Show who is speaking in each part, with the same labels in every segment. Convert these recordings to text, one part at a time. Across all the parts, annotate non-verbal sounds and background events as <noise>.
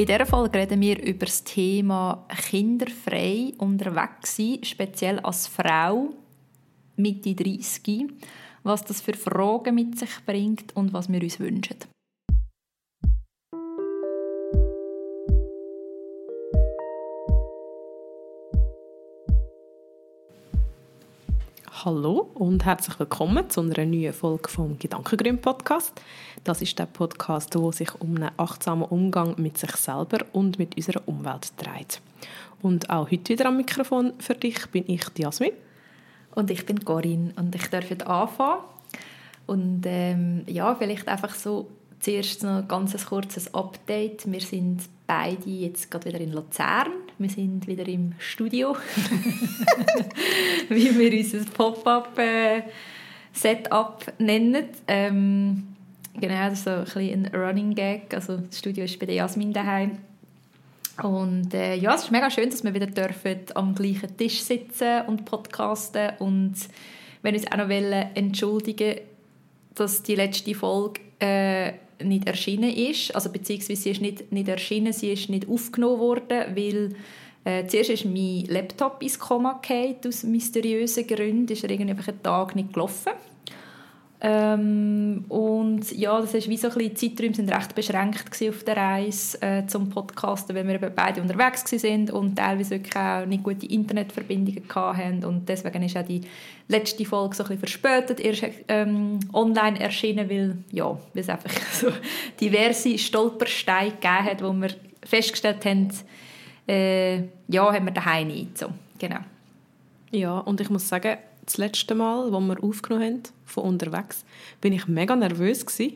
Speaker 1: In dieser Folge reden wir über das Thema kinderfrei unterwegs sein, speziell als Frau Mitte 30, was das für Fragen mit sich bringt und was wir uns wünschen.
Speaker 2: Hallo und herzlich willkommen zu einer neuen Folge vom Gedankengrün Podcast. Das ist der Podcast, wo sich um einen achtsamen Umgang mit sich selber und mit unserer Umwelt dreht. Und auch heute wieder am Mikrofon für dich bin ich Jasmin.
Speaker 1: Und ich bin Corinne und ich darf heute anfangen. Und ähm, ja, vielleicht einfach so zuerst noch ein ganz kurzes Update. Wir sind beide jetzt gerade wieder in Luzern. Wir sind wieder im Studio, <laughs> wie wir unser Pop-up-Setup äh, nennen. Ähm, genau, das ist so ein, bisschen ein Running Gag. Also das Studio ist bei der Jasmin daheim. Und äh, ja, es ist mega schön, dass wir wieder dürfen am gleichen Tisch sitzen und podcasten und wenn uns auch noch entschuldigen dass die letzte Folge äh, nicht erschienen ist, also beziehungsweise sie ist nicht, nicht erschienen, sie ist nicht aufgenommen worden, weil äh, zuerst ist mein Laptop ins Koma gefallen, aus mysteriösen Gründen, ist er irgendwie einen Tag nicht gelaufen. Ähm, und ja, das ist wie so ein bisschen, die Zeiträume sind recht beschränkt auf der Reise äh, zum Podcasten, weil wir eben beide unterwegs sind und teilweise wirklich auch nicht gute Internetverbindungen hatten und deswegen ist auch die letzte Folge so ein bisschen verspätet erst ähm, online erschienen, weil, ja, es einfach <laughs> so diverse Stolpersteine gegeben hat, wo wir festgestellt haben, äh, ja, haben wir daheim nicht, so, genau.
Speaker 2: Ja, und ich muss sagen, das letzte Mal, als wir aufgenommen haben, von unterwegs, bin ich mega nervös gewesen,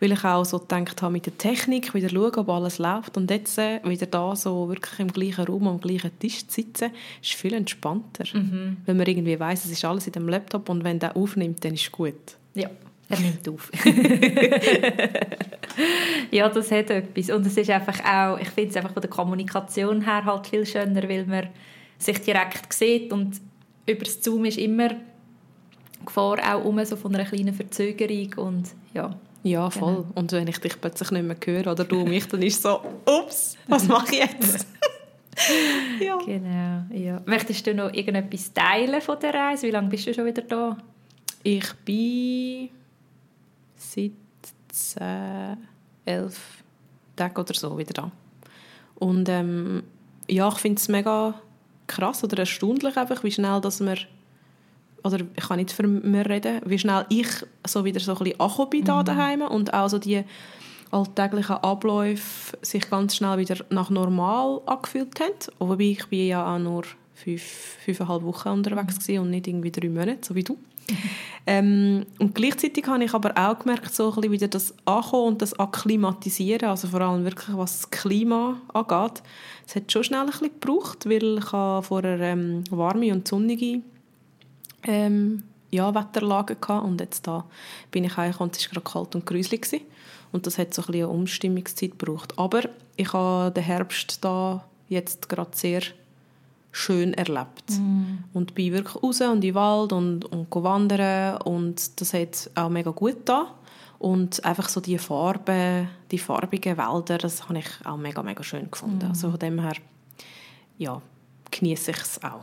Speaker 2: weil ich auch so gedacht habe, mit der Technik wieder schauen, ob alles läuft und jetzt äh, wieder da so wirklich im gleichen Raum am gleichen Tisch zu sitzen, ist viel entspannter, mhm. weil man irgendwie weiß, es ist alles in dem Laptop und wenn der aufnimmt, dann ist es gut.
Speaker 1: Ja, er nimmt auf. <laughs> ja, das hat etwas und es ist einfach auch, ich finde es einfach von der Kommunikation her halt viel schöner, weil man sich direkt sieht und über das Zoom ist immer Gefahr auch um so von einer kleinen Verzögerung und ja.
Speaker 2: Ja, voll. Genau. Und wenn ich dich plötzlich nicht mehr höre oder du mich, dann ist es so, ups, was mache ich jetzt? <laughs>
Speaker 1: ja. Genau, ja. Möchtest du noch irgendetwas teilen von der Reise? Wie lange bist du schon wieder da?
Speaker 2: Ich bin seit 10, 11 Tagen oder so wieder da. Und ähm, ja, ich finde es mega krass oder erstaunlich einfach, wie schnell dass wir oder ich kann nicht für mich reden, wie schnell ich so wieder so ein bisschen angekommen bin mhm. daheim und auch so die alltäglichen Abläufe sich ganz schnell wieder nach normal angefühlt haben. Wobei ich bin ja auch nur fünf, fünfeinhalb Wochen unterwegs mhm. und nicht irgendwie drei Monate, so wie du. Ähm, und gleichzeitig habe ich aber auch gemerkt, so ein wieder das Ankommen und das Akklimatisieren, also vor allem wirklich, was das Klima angeht. Es hat schon schnell ein bisschen gebraucht, weil ich vorher ähm, warme und sonnige ähm, ja, Wetterlage hatte und jetzt da bin ich eigentlich und es war gerade kalt und gruselig und das hat so ein bisschen eine Umstimmungszeit gebraucht. Aber ich habe den Herbst da jetzt gerade sehr schön erlebt. Mm. Und bin wirklich raus und in den Wald und, und wandern und das hat auch mega gut da und einfach so die Farben, die farbigen Wälder, das habe ich auch mega, mega schön gefunden. Mm. Also von dem her, ja, genieße ich es auch,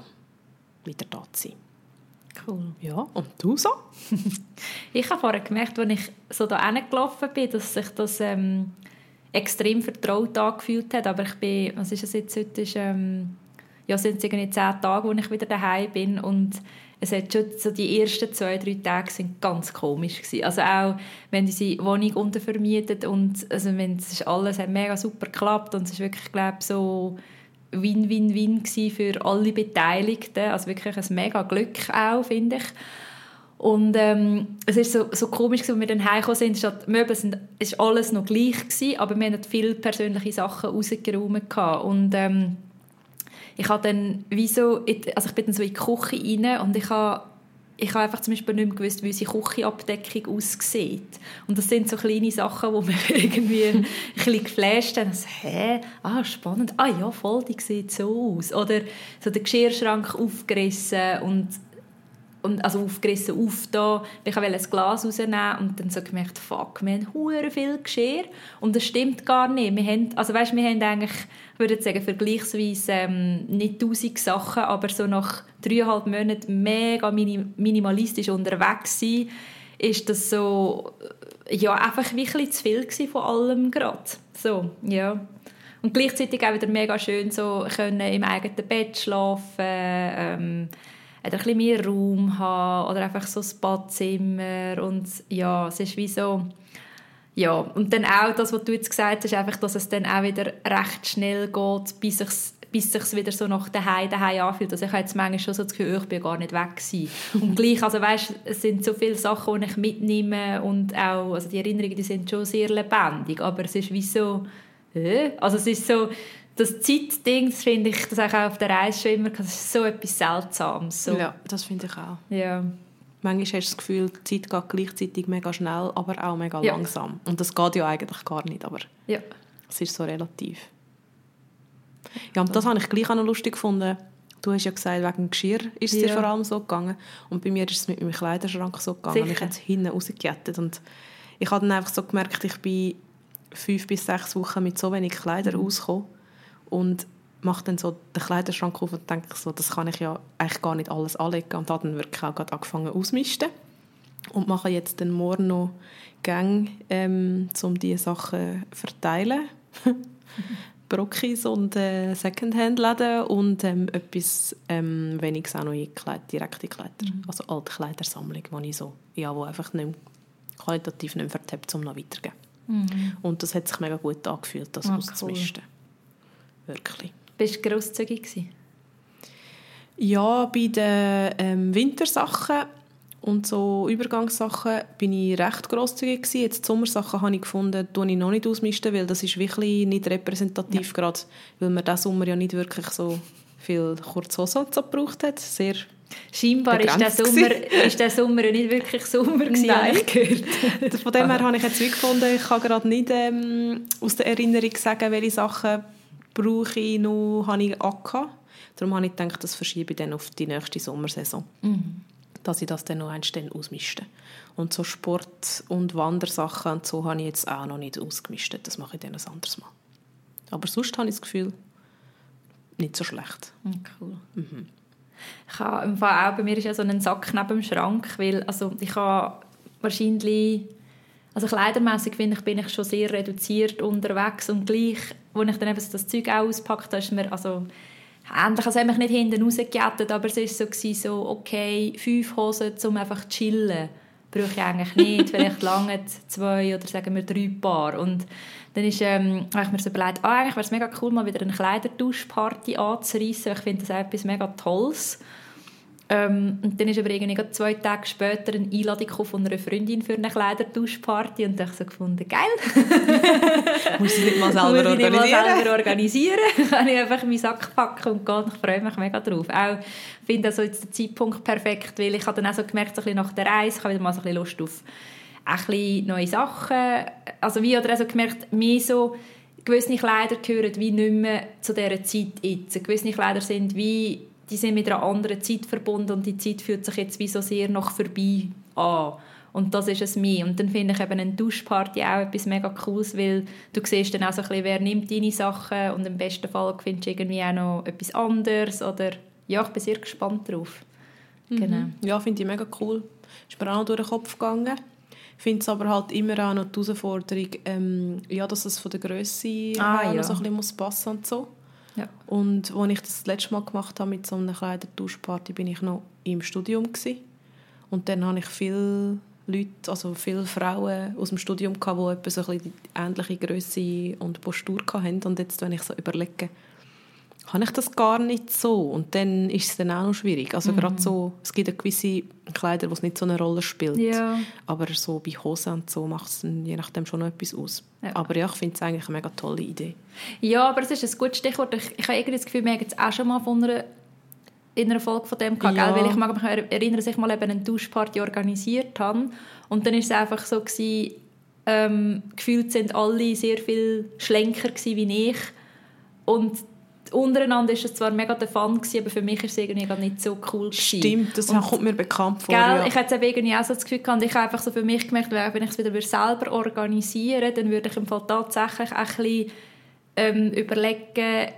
Speaker 2: wieder da zu sein.
Speaker 1: Cool.
Speaker 2: Ja, und du so? <laughs>
Speaker 1: ich habe vorher gemerkt, als ich so da gelaufen bin, dass sich das ähm, extrem vertraut angefühlt hat. Aber ich bin, was ist es jetzt heute? Ist, ähm, ja, sind es irgendwie zehn Tage, wo ich wieder daheim bin und es hat schon so die ersten zwei, drei Tage sind ganz komisch gewesen. Also auch, wenn diese Wohnung untervermietet und also wenn es alles hat mega super geklappt und es ist wirklich, glaube so Win-Win-Win für alle Beteiligten. Also wirklich ein mega Glück auch, finde ich. Und ähm, es ist so, so komisch, als wir dann heimgekommen sind, statt Möbel sind, ist alles noch gleich gewesen, aber wir hatten viele persönliche Sachen rausgeräumt. Und ähm, ich habe dann wie so, also ich bin dann so in die Küche rein und ich habe ich habe einfach zum Beispiel nicht mehr gewusst, wie unsere Küchenabdeckung aussieht. Und das sind so kleine Sachen, wo <laughs> mir irgendwie ein bisschen geflasht haben. Also, hä? Ah, spannend. Ah ja, voll, die sieht so aus. Oder so der Geschirrschrank aufgerissen und und also aufgerissen, aufgetan. Ich wollte ein Glas rausnehmen und dann so gemerkt, fuck, wir haben hure viel Geschirr und das stimmt gar nicht. Wir haben, also weißt, wir haben eigentlich, ich würde sagen, vergleichsweise ähm, nicht tausend Sachen, aber so nach dreieinhalb Monaten mega minimalistisch unterwegs sein, ist das so, ja, einfach wie ein zu viel von allem gerade. So, ja. Und gleichzeitig auch wieder mega schön so können im eigenen Bett schlafen, ähm, ein bisschen mehr Raum haben oder einfach so ein Badzimmer und ja, es ist wie so ja, und dann auch das, was du jetzt gesagt hast, einfach, dass es dann auch wieder recht schnell geht, bis ich bis sich wieder so nach daheim, daheim anfühlt. Also ich habe jetzt manchmal schon so das Gefühl, ich bin gar nicht weg gewesen. Und gleich, also weißt, es sind so viele Sachen, die ich mitnehme und auch, also die Erinnerungen, die sind schon sehr lebendig, aber es ist wie so, äh? also es ist so, das Zeitding, das finde ich, das auch auf der Reise schon immer, das ist so etwas Seltsames. So.
Speaker 2: Ja, das finde ich auch.
Speaker 1: Ja.
Speaker 2: Manchmal hast du das Gefühl, die Zeit geht gleichzeitig mega schnell, aber auch mega ja. langsam. Und das geht ja eigentlich gar nicht, aber
Speaker 1: ja.
Speaker 2: es ist so relativ. Ja, und das habe ich gleich auch noch lustig gefunden. Du hast ja gesagt, wegen dem Geschirr ist es ja. dir vor allem so gegangen. Und bei mir ist es mit meinem Kleiderschrank so gegangen. Sicher. Ich habe es hinten rausgekettet. Und ich habe dann einfach so gemerkt, ich bin fünf bis sechs Wochen mit so wenig Kleidern mhm. ausgekommen. Und mache dann so den Kleiderschrank auf und denke so, das kann ich ja eigentlich gar nicht alles anlegen. Und habe dann wirklich auch gerade angefangen auszumisten. Und mache jetzt dann morgen noch Gang, ähm, um diese Sachen zu verteilen. <laughs> Brockis und äh, Secondhand-Läden und ähm, etwas ähm, weniges auch noch in Kleid, direkte Kleider. Mhm. Also alte Kleidersammlung, die ich so, ja, wo einfach nicht qualitativ nicht mehr vertippt, um noch weiterzugeben. Mhm. Und das hat sich mega gut angefühlt, das ah, auszumisten. Cool. Wirklich.
Speaker 1: Bist du grosszügig
Speaker 2: Ja, bei den ähm, Wintersachen und so Übergangssachen bin ich recht grosszügig gewesen. Jetzt die Sommersachen habe ich gefunden, tue ich noch nicht ausmisten, weil das ist wirklich nicht repräsentativ, ja. gerade weil man diesen Sommer ja nicht wirklich so viel Kurzhosen so gebraucht hat. Sehr
Speaker 1: Scheinbar ist der, Sommer, <laughs> ist der Sommer nicht wirklich Sommer <laughs> gewesen,
Speaker 2: Nein. gehört. Von dem her habe ich jetzt gefunden, ich kann gerade nicht ähm, aus der Erinnerung sagen, welche Sachen brauche ich noch, habe ich angehabt. Darum habe ich gedacht, das verschiebe ich dann auf die nächste Sommersaison. Mhm dass ich das dann noch einstellen ausmischte. Und so Sport- und Wandersachen und so habe ich jetzt auch noch nicht ausgemistet. Das mache ich dann ein anderes Mal. Aber sonst habe ich das Gefühl, nicht so schlecht.
Speaker 1: Hm, cool. Mhm. Ich habe im Fall auch, bei mir ist ja so ein Sack neben dem Schrank, weil also ich habe wahrscheinlich, also kleidermässig finde ich, bin ich schon sehr reduziert unterwegs und gleich, als ich dann eben das Zeug auch auspackt, da ist mir, also Endlich habe ich mich nicht hinten rausgejettet, aber es war so, so, okay, fünf Hosen, um einfach zu chillen, brauche ich eigentlich nicht. <laughs> Vielleicht lange zwei oder sagen wir drei Paar. Und dann ist, ähm, habe ich mir so überlegt, ah, eigentlich wäre es mega cool, mal wieder eine Kleidertauschparty anzureissen. Ich finde das etwas mega Tolles. Ähm, und dann ist aber irgendwie zwei Tage später eine Einladung von einer Freundin für eine Kleidertauschparty und ich so gefunden, geil. <laughs>
Speaker 2: Muss ich nicht mal selber
Speaker 1: organisieren? Muss ich mal selber organisieren. <laughs> kann ich einfach meinen Sack packen und gehen. Ich freue mich mega drauf. Auch finde also jetzt der Zeitpunkt perfekt, weil ich habe dann auch so gemerkt, so ein bisschen nach der Reise, ich habe wieder mal so ein bisschen Lust auf ein bisschen neue Sachen. Also wie oder also gemerkt, mehr so gewisse Kleider gehören wie nicht mehr zu dieser Zeit jetzt. Gewisse Kleider sind wie die sind mit einer anderen Zeit verbunden und die Zeit fühlt sich jetzt wie so sehr noch vorbei an. Und das ist es mir. Und dann finde ich eben eine Duschparty auch etwas mega Cooles, weil du siehst dann auch so ein bisschen, wer nimmt deine Sachen und im besten Fall findest du irgendwie auch noch etwas anderes oder ja, ich bin sehr gespannt drauf.
Speaker 2: Mhm. Genau. Ja, finde ich mega cool. Ist mir auch noch durch den Kopf gegangen. Ich finde es aber halt immer auch noch die Herausforderung, ähm, ja, dass es von der Größe ah, ja. so ein bisschen muss passen und so.
Speaker 1: Ja.
Speaker 2: Und als ich das, letzte Mal gemacht habe mit so einer Kleidertauschparty, bin ich noch im Studium gewesen. Und dann habe ich viele Leute, also viele Frauen aus dem Studium gehabt, die etwa so ein bisschen ähnliche Größe und Postur hatten. Und jetzt, wenn ich so überlege, habe ich das gar nicht so. Und dann ist es dann auch noch schwierig. Also mhm. gerade so, es gibt ja gewisse Kleider, wo es nicht so eine Rolle spielt.
Speaker 1: Ja.
Speaker 2: Aber so bei Hosen und so macht es je nachdem schon noch etwas aus. Ja. Aber ja, ich finde es eigentlich eine mega tolle Idee.
Speaker 1: Ja, aber es ist ein gutes Stichwort. Ich, ich habe irgendwie das Gefühl, wir haben jetzt auch schon mal von einer in einer Folge von dem gehabt, ja. weil ich mag mich erinnern, dass ich mal eben eine Duschparty organisiert habe und dann war es einfach so gewesen, ähm, gefühlt sind alle sehr viel schlanker wie ich und untereinander ist es zwar mega der Fun gewesen, aber für mich ist es irgendwie gar nicht so cool
Speaker 2: gewesen. Stimmt, das und, kommt mir bekannt vor.
Speaker 1: Gell, ja. Ich hatte irgendwie auch so das Gefühl gehabt, ich habe einfach so für mich gemerkt, wenn ich es wieder selber organisieren dann würde ich im Fall tatsächlich ein bisschen ähm, überlegen,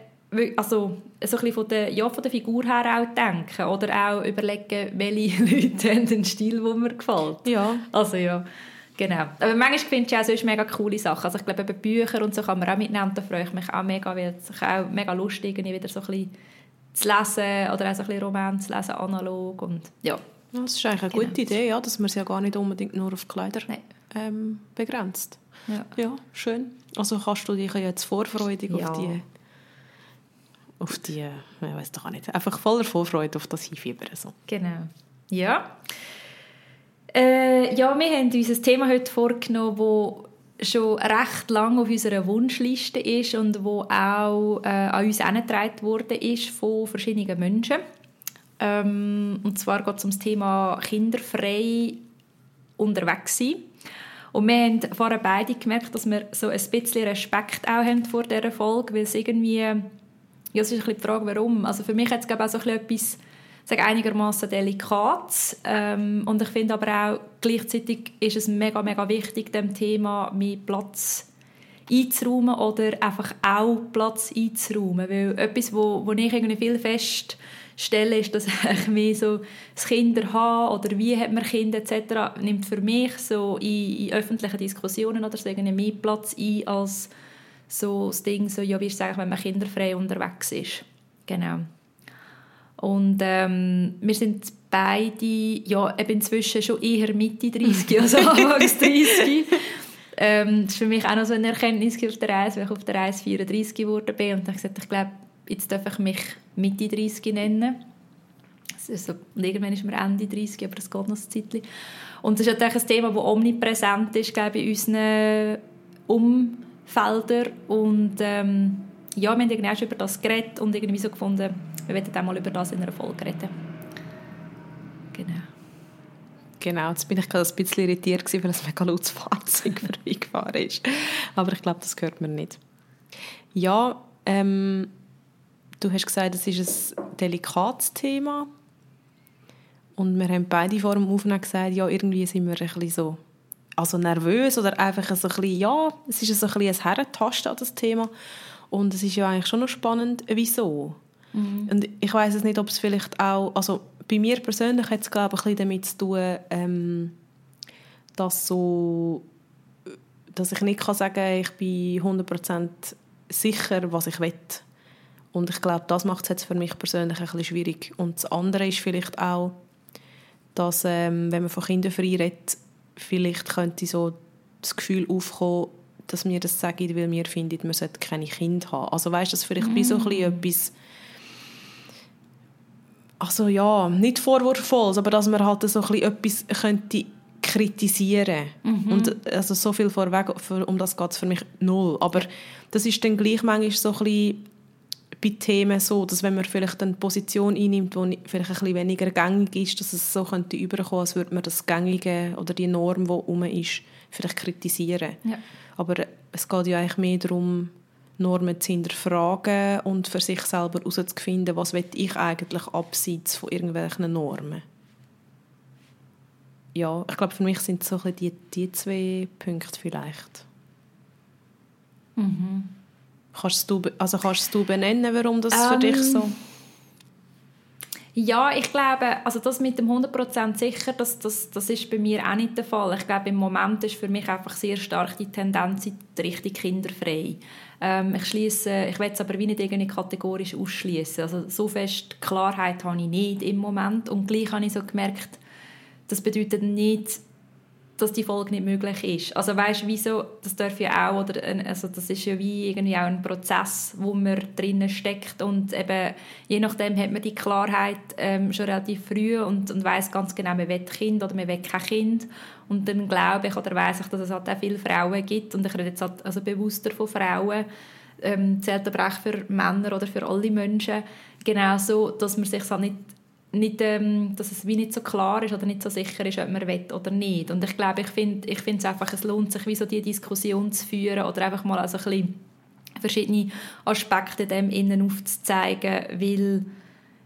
Speaker 1: also so ein bisschen von der, ja, von der Figur her auch denken oder auch überlegen, welche <laughs> Leute haben den Stil, der mir gefällt.
Speaker 2: Ja.
Speaker 1: Also ja. Genau. Aber manchmal finde ich auch sonst mega coole Sachen. Also ich glaube, bei Bücher und so kann man auch mitnehmen. Da freue ich mich auch mega, weil es auch mega lustig ist, wieder so ein bisschen zu lesen oder auch so ein bisschen Roman zu lesen, analog und ja.
Speaker 2: ja das ist eigentlich eine genau. gute Idee, ja, dass man es ja gar nicht unbedingt nur auf Kleider ähm, begrenzt.
Speaker 1: Ja.
Speaker 2: ja, schön. Also kannst du dich jetzt vorfreudig ja. auf die auf die, ich weiß doch auch nicht, einfach voller Vorfreude auf das Hinfiebern. So.
Speaker 1: Genau. Ja. Äh, ja, wir haben uns ein Thema heute vorgenommen, das schon recht lange auf unserer Wunschliste ist und wo auch äh, an uns herangetragen wurde ist von verschiedenen Menschen. Ähm, und zwar geht es um das Thema kinderfrei unterwegs sein. Und wir haben vorher beide gemerkt, dass wir so ein bisschen Respekt auch haben vor dieser Folge, weil es irgendwie, ja, es ist ein bisschen die Frage, warum. Also für mich hat es auch so ein bisschen etwas sage einigermaßen delikat. Ähm, und ich finde aber auch gleichzeitig ist es mega mega wichtig dem Thema mehr Platz einzuräumen oder einfach auch Platz einzuräumen, weil etwas wo, wo ich irgendwie viel feststelle ist, dass <laughs> ich mehr so das Kinder haben oder wie hat man Kinder etc. nimmt für mich so in, in öffentlichen Diskussionen oder so mehr Platz ein als so das Ding so ja wie ist es eigentlich, wenn man kinderfrei unterwegs ist? Genau und ähm, wir sind beide ja, eben inzwischen schon eher Mitte 30 als <laughs> Anfangs 30. ähm, das ist für mich auch noch so eine Erkenntnis auf der Reise, weil ich auf der Reise 34 geworden bin. Und dann habe ich gesagt, ich glaube, jetzt darf ich mich Mitte 30 nennen. Also, und irgendwann ist man Ende 30, aber das geht noch ein Zeitchen. Und das ist natürlich ein Thema, das omnipräsent ist glaube ich, in unseren Umfeldern. Und ähm, ja, wir haben irgendwie auch schon über das geredet und irgendwie so gefunden, wir werden auch mal über das in einer Folge reden. Genau.
Speaker 2: Genau, jetzt bin ich gerade ein bisschen irritiert, weil es mega lautes Fahrzeug <laughs> vorbeigefahren ist. Aber ich glaube, das hört man nicht. Ja, ähm, du hast gesagt, es ist ein delikates Thema. Und wir haben beide vor dem Aufnehmen gesagt, ja, irgendwie sind wir ein bisschen so also nervös oder einfach so ein bisschen, ja, es ist ein bisschen ein Herrentasten an das Thema. Und es ist ja eigentlich schon noch spannend, wieso. Mhm. Und ich weiß es nicht, ob es vielleicht auch, also bei mir persönlich hat es glaube ich ein bisschen damit zu tun, ähm, dass so, dass ich nicht kann sagen, ich bin 100% sicher, was ich will. Und ich glaube, das macht es jetzt für mich persönlich ein bisschen schwierig. Und das andere ist vielleicht auch, dass ähm, wenn man von Kindern frei redet, vielleicht könnte so das Gefühl aufkommen, dass mir das sagen, weil wir finden, man sollte keine Kinder haben. Also weißt, das vielleicht mm. so ein bisschen mm. etwas also ja, nicht vorwurfsvoll, aber dass man halt so ein etwas könnte kritisieren mhm. und also so viel vorweg, um das geht es für mich null, aber das ist dann gleich manchmal so ein bisschen bei Themen so, dass wenn man vielleicht eine Position einnimmt, die vielleicht ein bisschen weniger gängig ist, dass es so könnte überkommen, als würde man das Gängige oder die Norm, die herum ist, vielleicht kritisieren.
Speaker 1: Ja.
Speaker 2: Aber es geht ja eigentlich mehr darum, Normen zu hinterfragen und für sich selber herauszufinden, was will ich eigentlich abseits von irgendwelchen Normen. Ja, ich glaube, für mich sind so die, die zwei Punkte vielleicht.
Speaker 1: Mhm.
Speaker 2: Kannst du, also kannst du benennen, warum das ähm, für dich so...
Speaker 1: Ja, ich glaube, also das mit dem 100% sicher, das, das, das ist bei mir auch nicht der Fall. Ich glaube, im Moment ist für mich einfach sehr stark die Tendenz in die Richtung kinderfrei. Ähm, ich schließe, ich will es aber wie nicht irgendwie kategorisch ausschließen. Also so fest Klarheit habe ich nicht im Moment und gleich habe ich so gemerkt, das bedeutet nicht, dass die Folge nicht möglich ist. Also weißt, wieso, das darf ja auch, oder, also das ist ja wie irgendwie auch ein Prozess, wo man drinnen steckt und eben, je nachdem hat man die Klarheit ähm, schon relativ früh und, und weiß ganz genau, man will Kind oder man will kein Kind und dann glaube ich oder weiß ich, dass es halt auch viele Frauen gibt und ich rede jetzt halt also bewusster von Frauen, ähm, zählt aber auch für Männer oder für alle Menschen genauso, dass man sich halt nicht nicht, ähm, dass es wie nicht so klar ist oder nicht so sicher ist, ob man will oder nicht. Und ich glaube, ich finde ich es einfach, es lohnt sich, wie so die Diskussion zu führen oder einfach mal also ein bisschen verschiedene Aspekte dem innen aufzuzeigen, weil,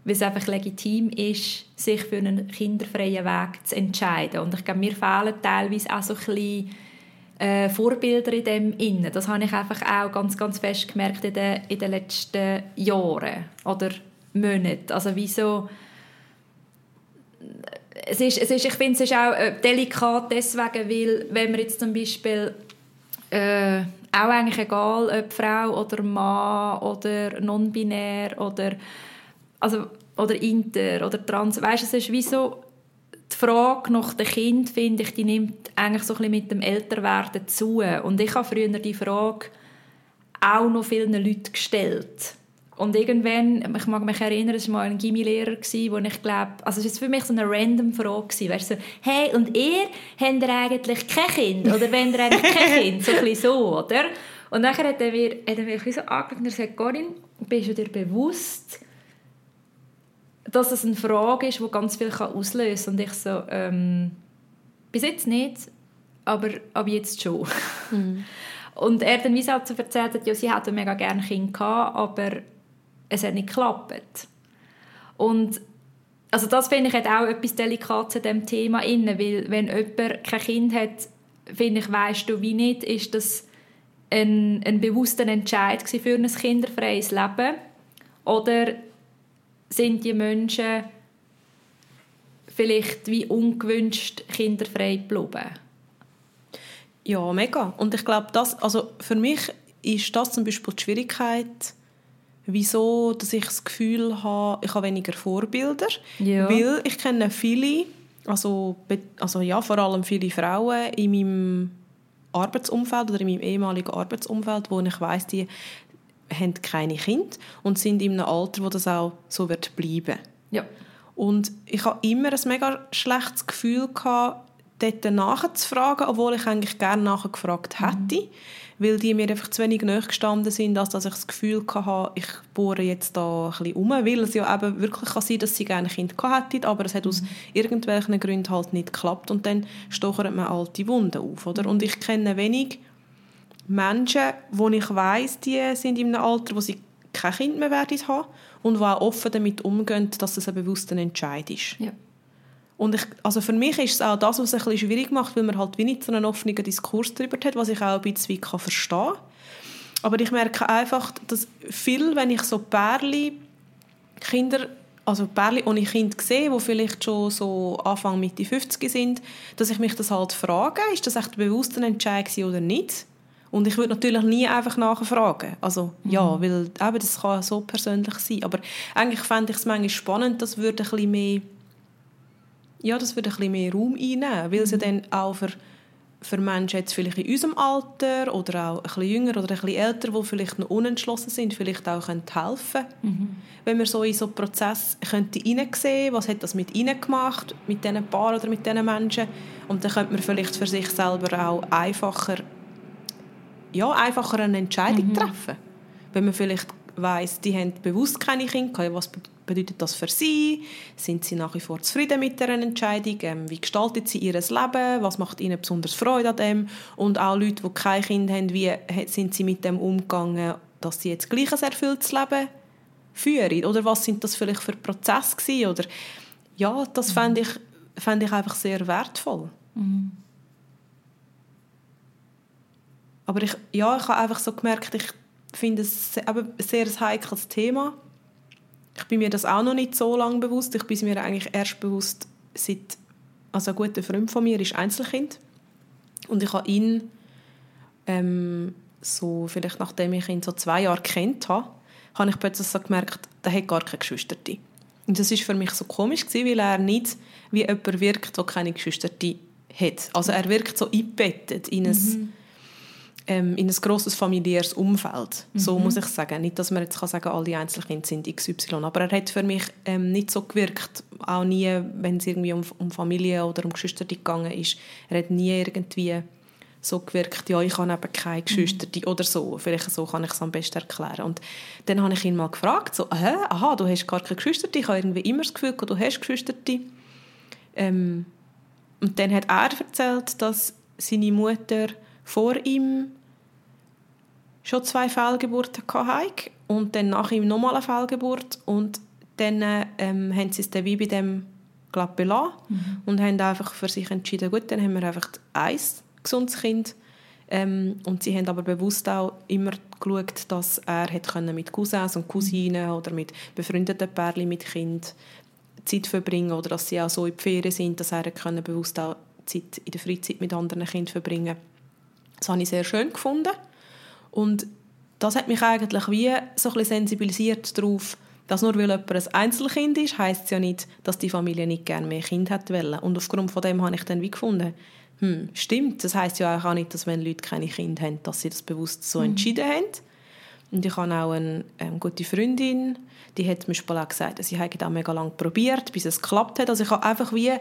Speaker 1: weil es einfach legitim ist, sich für einen kinderfreien Weg zu entscheiden. Und ich glaube, mir fehlen teilweise auch so ein bisschen äh, Vorbilder in dem innen. Das habe ich einfach auch ganz, ganz fest gemerkt in den, in den letzten Jahren oder Monaten. Also wieso es ist, es ist, ich finde, es ist auch äh, delikat deswegen, weil wenn man jetzt zum Beispiel äh, auch eigentlich egal, ob Frau oder Mann oder non-binär oder also oder inter oder trans, weißt, es ist wie so die Frage nach dem Kind, finde ich, die nimmt eigentlich so ein bisschen mit dem Älterwerden zu. Und ich habe früher die Frage auch noch vielen Leuten gestellt. Und irgendwann, ich mag mich erinnern, es war mal ein Gimmi-Lehrer, wo ich glaube, also es war für mich so eine random Frage, weißt so, hey, und ihr, habt ihr eigentlich kein Kind? Oder wenn ihr eigentlich kein <laughs> Kind? So ein bisschen so, oder? Und dann hat er mir, hat er mich so angeschaut und gesagt, Corinne, bist du dir bewusst, dass es eine Frage ist, die ganz viel auslösen kann? Und ich so, ähm, bis jetzt nicht, aber ab jetzt schon. Mhm. <laughs> Und er dann wie so erzählt hat, ja, sie hätte mega gerne Kind gehabt, aber es hat nicht geklappt. Und also das finde ich auch etwas Delikates in diesem Thema weil wenn jemand kein Kind hat, finde ich, weißt du wie nicht, ist das ein, ein bewusster Entscheid für ein kinderfreies Leben oder sind die Menschen vielleicht wie ungewünscht kinderfrei geblieben?
Speaker 2: Ja, mega. Und ich glaube, also für mich ist das zum Beispiel die Schwierigkeit, wieso dass ich das Gefühl habe, ich habe weniger Vorbilder. Ja. Weil ich kenne viele, also, also ja, vor allem viele Frauen in meinem Arbeitsumfeld oder in meinem ehemaligen Arbeitsumfeld, wo ich weiß, die haben keine Kinder und sind in einem Alter, wo das auch so wird bleiben.
Speaker 1: Ja.
Speaker 2: Und ich habe immer ein mega schlechtes Gefühl gehabt, dort nachzufragen, obwohl ich eigentlich gerne nachgefragt hätte. Mhm weil die mir einfach zu wenig gestanden sind, als dass ich das Gefühl hatte, ich bohre jetzt da ein bisschen um, weil es ja eben wirklich kann sein dass sie gerne ein Kind hätten, aber es hat aus mhm. irgendwelchen Gründen halt nicht geklappt und dann stochert man alte Wunden auf, oder? Und ich kenne wenig Menschen, wo ich weiß, die sind in einem Alter, wo sie kein Kind mehr werden haben und die auch offen damit umgehen, dass es ein bewusster Entscheid ist.
Speaker 1: Ja.
Speaker 2: Und ich, also für mich ist es auch das, was es ein bisschen schwierig macht, weil man halt wie nicht so einen offenen Diskurs darüber hat, was ich auch ein bisschen kann verstehen kann. Aber ich merke einfach, dass viel, wenn ich so Pärchen, Kinder, also Pärchen ohne Kind sehe, die vielleicht schon so Anfang, Mitte 50 sind, dass ich mich das halt frage, ist das echt bewusst ein Entscheid oder nicht? Und ich würde natürlich nie einfach nachfragen. Also ja, mhm. weil eben, das kann so persönlich sein. Aber eigentlich fände ich es manchmal spannend, das würde ein bisschen mehr ja, das würde ein bisschen mehr Raum einnehmen, weil sie dann auch für, für Menschen jetzt vielleicht in unserem Alter oder auch ein bisschen jünger oder ein bisschen älter, die vielleicht noch unentschlossen sind, vielleicht auch helfen können. Mhm. Wenn wir so in so einen Prozess könnte hineinsehen, was hat das mit ihnen gemacht, mit diesen Paaren oder mit diesen Menschen und dann könnte man vielleicht für sich selber auch einfacher ja, einfacher eine Entscheidung mhm. treffen. Wenn man vielleicht weiß, die haben bewusst keine Kinder, was bedeutet das für sie? Sind sie nach wie vor zufrieden mit der Entscheidung? Ähm, wie gestaltet sie ihr Leben? Was macht ihnen besonders Freude an dem? Und auch Leute, die kein Kind haben, wie sind sie mit dem umgegangen, dass sie jetzt gleich ein erfülltes Leben führen? Oder was sind das vielleicht für Prozesse gewesen? Oder ja, das mhm. fände ich, fänd ich einfach sehr wertvoll. Mhm. Aber ich, ja, ich habe einfach so gemerkt, ich finde es ein sehr heikles Thema ich bin mir das auch noch nicht so lange bewusst. Ich bin mir eigentlich erst bewusst, seit also ein guter Freund von mir ist Einzelkind und ich habe ihn ähm, so vielleicht nachdem ich ihn so zwei Jahre kennt habe, habe ich plötzlich so gemerkt, er hat gar keine Geschwister. Und das ist für mich so komisch gewesen, weil er nicht wie jemand wirkt, der keine Geschwister hat. Also er wirkt so eingebettet in ein mhm ähm, in ein grosses familiäres Umfeld. Mhm. So muss ich sagen. Nicht, dass man jetzt kann sagen alle Einzelkinder sind XY. Aber er hat für mich ähm, nicht so gewirkt. Auch nie, wenn es irgendwie um, um Familie oder um Geschwister gegangen ist. Er hat nie irgendwie so gewirkt, ja, ich habe eben keine mhm. Geschwister mhm. oder so. Vielleicht so kann ich es am besten erklären. Und dann habe ich ihn mal gefragt, so, Hä? aha, du hast gar keine Geschwister, ich habe irgendwie immer das Gefühl, du hast Geschwister. Ähm, und dann hat er erzählt, dass seine Mutter vor ihm schon zwei Fehlgeburten gehabt und dann nach ihm nochmal eine Fehlgeburt. Und dann ähm, haben sie es dann wie bei dem glaub, belassen mhm. und haben einfach für sich entschieden, gut, dann haben wir einfach ein gesundes Kind. Ähm, und sie haben aber bewusst auch immer geschaut, dass er hat können mit Cousins und Cousinen oder mit befreundeten Pärchen mit Kind Zeit verbringen oder dass sie auch so in die Ferien sind, dass er können bewusst auch Zeit in der Freizeit mit anderen Kindern verbringen Das habe ich sehr schön gefunden. Und das hat mich eigentlich wie so ein bisschen sensibilisiert darauf, dass nur weil jemand ein Einzelkind ist, heisst es ja nicht, dass die Familie nicht gerne mehr Kind hat wollen. Und aufgrund von dem habe ich dann wie gefunden, hm, stimmt, das heisst ja auch nicht, dass wenn Leute keine Kinder haben, dass sie das bewusst so mhm. entschieden haben. Und ich habe auch eine ähm, gute Freundin, die hat mir auch gesagt, sie hat auch mega lange probiert, bis es geklappt hat. Also ich habe einfach wie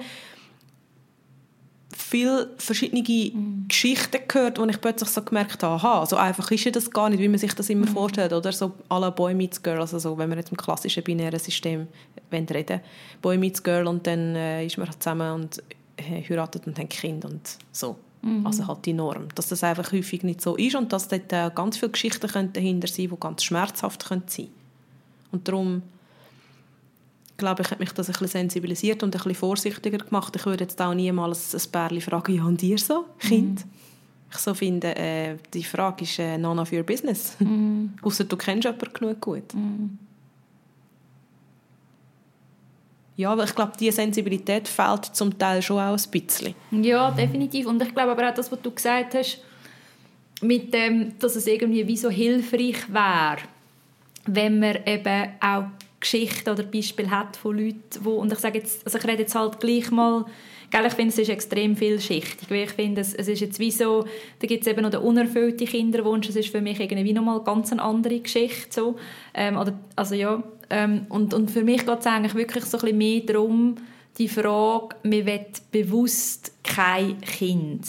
Speaker 2: viele verschiedene mhm. Geschichten gehört, wo ich plötzlich so gemerkt habe, aha, so einfach ist ja das gar nicht, wie man sich das immer mhm. vorstellt, oder so alle Boy meets Girl, also so, wenn wir jetzt im klassischen binären System reden Boy meets Girl und dann äh, ist man halt zusammen und äh, heiratet und hat Kind und so. Mhm. Also halt die Norm. Dass das einfach häufig nicht so ist und dass dort äh, ganz viele Geschichten dahinter sein können, die ganz schmerzhaft sein können. Und darum glaube ich, hat mich das ein bisschen sensibilisiert und ein bisschen vorsichtiger gemacht. Ich würde jetzt auch niemals ein Pärchen fragen, ja und ihr so, Kind? Mhm. Ich so finde, äh, die Frage ist äh, none of your business. Mhm. <laughs> Außer du kennst jemanden genug gut. Mhm. Ja, aber ich glaube, diese Sensibilität fehlt zum Teil schon auch ein bisschen.
Speaker 1: Ja, definitiv. Und ich glaube aber auch das, was du gesagt hast, mit dem, dass es irgendwie wie so hilfreich wäre, wenn man eben auch Geschichten oder Beispiele hat von Leuten, wo, und ich sage jetzt, also ich rede jetzt halt gleich mal, gell, ich finde, es ist extrem vielschichtig, weil ich finde, es, es ist jetzt wie so, da gibt es eben noch den unerfüllten Kinderwunsch, das ist für mich irgendwie nochmal ganz eine andere Geschichte, so, ähm, oder, also ja, ähm, und, und für mich geht es eigentlich wirklich so ein bisschen mehr darum, die Frage, man will bewusst kein Kind.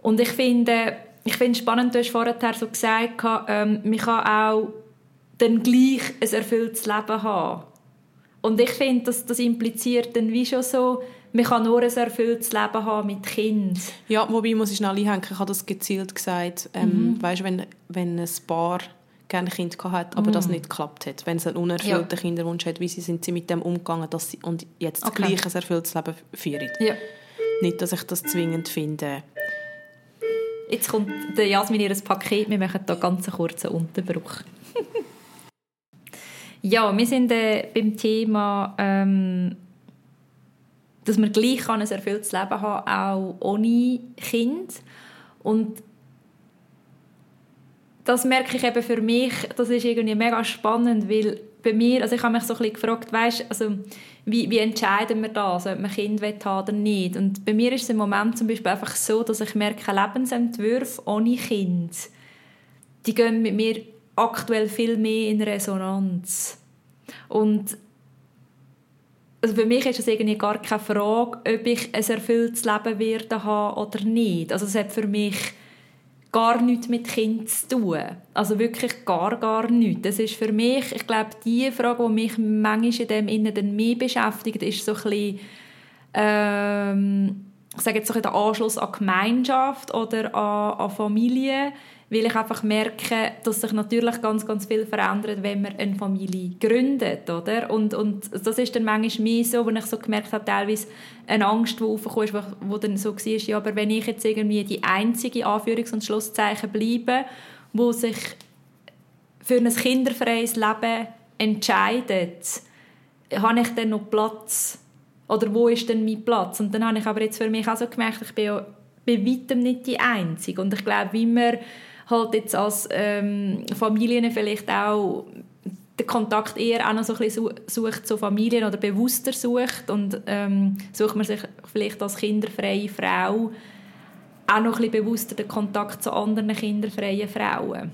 Speaker 1: Und ich finde, ich finde es spannend, du hast vorher so gesagt, ähm, man kann auch dann gleich ein erfülltes Leben haben. Und ich finde, das, das impliziert dann wie schon so, man kann nur ein erfülltes Leben haben mit Kind.
Speaker 2: Ja, wobei muss ich schnell einhängen, ich habe das gezielt gesagt. Ähm, mhm. Weißt, wenn, wenn ein Paar gerne ein Kind hat, aber mhm. das nicht geklappt hat. Wenn sie einen unerfüllten ja. Kinderwunsch hat, wie sie sind sie mit dem umgegangen, dass sie und jetzt okay. gleich ein erfülltes Leben führen. Ja. Nicht, dass ich das zwingend finde.
Speaker 1: Jetzt kommt der Jasmin ihr Paket, wir machen hier ganz einen kurzen Unterbruch. Ja, wir sind äh, beim Thema, ähm, dass man gleich ein erfülltes Leben haben auch ohne Kind. Und das merke ich eben für mich, das ist irgendwie mega spannend, weil bei mir, also ich habe mich so ein bisschen gefragt, weißt, also wie, wie entscheiden wir das, ob man ein Kind haben oder nicht? Und bei mir ist es im Moment zum Beispiel einfach so, dass ich merke, Lebensentwürfe ohne Kind, die gehen mit mir aktuell viel mehr in Resonanz. Und also für mich ist es irgendwie gar keine Frage, ob ich ein erfülltes Leben werde haben oder nicht. Also es hat für mich gar nichts mit Kind zu tun. Also wirklich gar, gar nichts. Das ist für mich, ich glaube, die Frage, die mich manchmal in dem Innen mehr beschäftigt, ist so ein bisschen, ähm, ich sage jetzt so der Anschluss an Gemeinschaft oder an, an Familie weil ich einfach merke, dass sich natürlich ganz, ganz viel verändert, wenn man eine Familie gründet, oder? Und, und das ist dann manchmal mehr so, wo ich so gemerkt habe, teilweise eine Angst, die aufgekommen ist, wo dann so war, ja, aber wenn ich jetzt irgendwie die einzige Anführungs- und Schlusszeichen bleibe, wo sich für ein kinderfreies Leben entscheidet, habe ich dann noch Platz? Oder wo ist denn mein Platz? Und dann habe ich aber jetzt für mich auch so gemerkt, ich bin ja bei weitem nicht die Einzige. Und ich glaube, wie man halt jetzt als ähm, Familien vielleicht auch den Kontakt eher auch noch so ein bisschen sucht zu Familien oder bewusster sucht und ähm, sucht man sich vielleicht als kinderfreie Frau auch noch ein bisschen bewusster den Kontakt zu anderen kinderfreien Frauen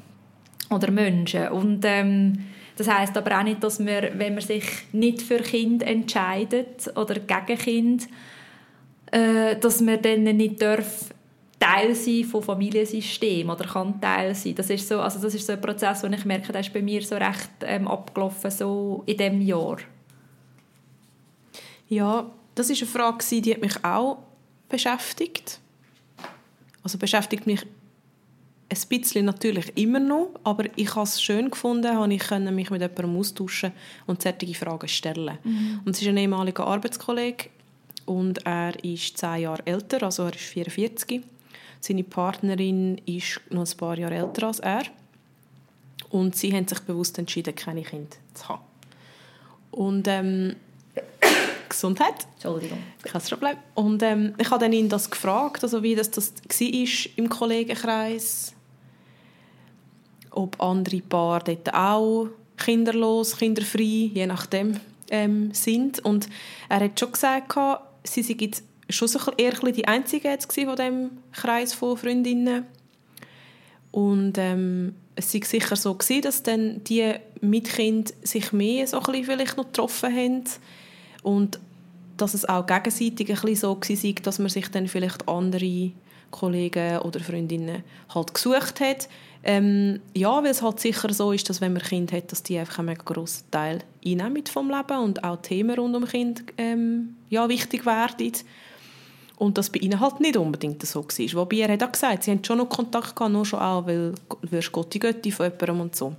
Speaker 1: oder Menschen. Und ähm, das heißt aber auch nicht, dass man, wenn man sich nicht für Kind entscheidet oder gegen Kind, äh, dass man dann nicht darf Teil sein von Familiensystem oder kann Teil sein. Das ist so, also das ist so ein Prozess, den ich merke, der ist bei mir so recht ähm, abgelaufen so in dem Jahr.
Speaker 2: Ja, das ist eine Frage, die hat mich auch beschäftigt. Also beschäftigt mich ein bisschen natürlich immer noch, aber ich habe es schön gefunden, habe ich mich mit jemandem austauschen und solche Fragen stellen. Mhm. Und es ist ein ehemaliger Arbeitskollege und er ist zehn Jahre älter, also er ist 44. Seine Partnerin ist noch ein paar Jahre älter als er und sie haben sich bewusst entschieden, keine Kinder zu haben. Und ähm, <coughs> Gesundheit.
Speaker 1: Entschuldigung.
Speaker 2: Kein Problem. Und ähm, ich habe dann ihn das gefragt, also wie das, das war im Kollegenkreis ob andere Paare dort auch kinderlos, kinderfrei, je nachdem, ähm, sind. Und er hat schon gesagt, sie sind schon so eher die Einzige jetzt von dem Kreis von Freundinnen. Und ähm, es war sicher so, gewesen, dass dann die mit Kind sich mehr so ein vielleicht noch getroffen haben. Und dass es auch gegenseitig ein so war, dass man sich dann vielleicht andere Kollegen oder Freundinnen halt gesucht hat. Ähm, ja, weil es halt sicher so ist, dass wenn man Kind hat, dass die einfach einen mega grossen Teil einnehmen vom Leben und auch Themen rund um Kind ähm, ja, wichtig werden. Und das bei ihnen halt nicht unbedingt so war. Wobei er hat auch gesagt, sie haben schon noch Kontakt gehabt, nur schon auch, weil du wirst Gott die Götti von jemandem und so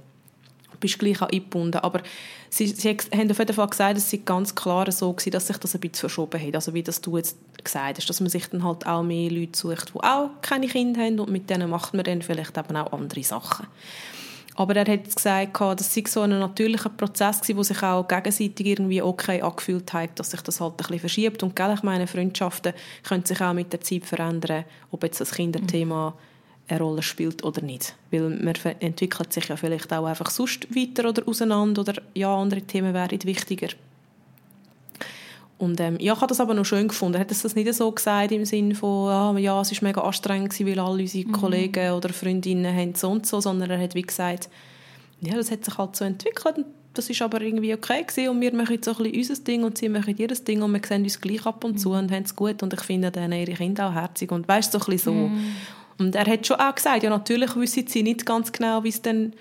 Speaker 2: bist gleich auch eingebunden. Aber sie, sie haben auf jeden Fall gesagt, es sei ganz klar so gewesen, dass sich das ein bisschen verschoben hat. Also wie das du jetzt gesagt hast, dass man sich dann halt auch mehr Leute sucht, die auch keine Kinder haben und mit denen macht man dann vielleicht eben auch andere Sachen. Aber er hat gesagt, das sei so ein natürlicher Prozess gewesen, wo sich auch gegenseitig irgendwie okay angefühlt hat, dass sich das halt ein bisschen verschiebt. Und gell, ich meine, Freundschaften können sich auch mit der Zeit verändern, ob jetzt das Kinderthema eine Rolle spielt oder nicht. Weil man entwickelt sich ja vielleicht auch einfach sonst weiter oder auseinander oder ja, andere Themen wären wichtiger. Und ähm, ja, ich habe das aber noch schön gefunden. Er hat das nicht so gesagt im Sinne von, ah, ja, es war mega anstrengend, weil alle unsere mhm. Kollegen oder Freundinnen haben so und so, sondern er hat wie gesagt, ja, das hat sich halt so entwickelt und das ist aber irgendwie okay gewesen und wir machen jetzt so ein bisschen unser Ding und sie machen ihr Ding und wir sehen uns gleich ab und zu mhm. und haben es gut und ich finde dann ihre Kinder auch herzig und weißt so ein bisschen so. Mhm. Und er hat schon auch gesagt, ja natürlich wissen sie nicht ganz genau, wie es dann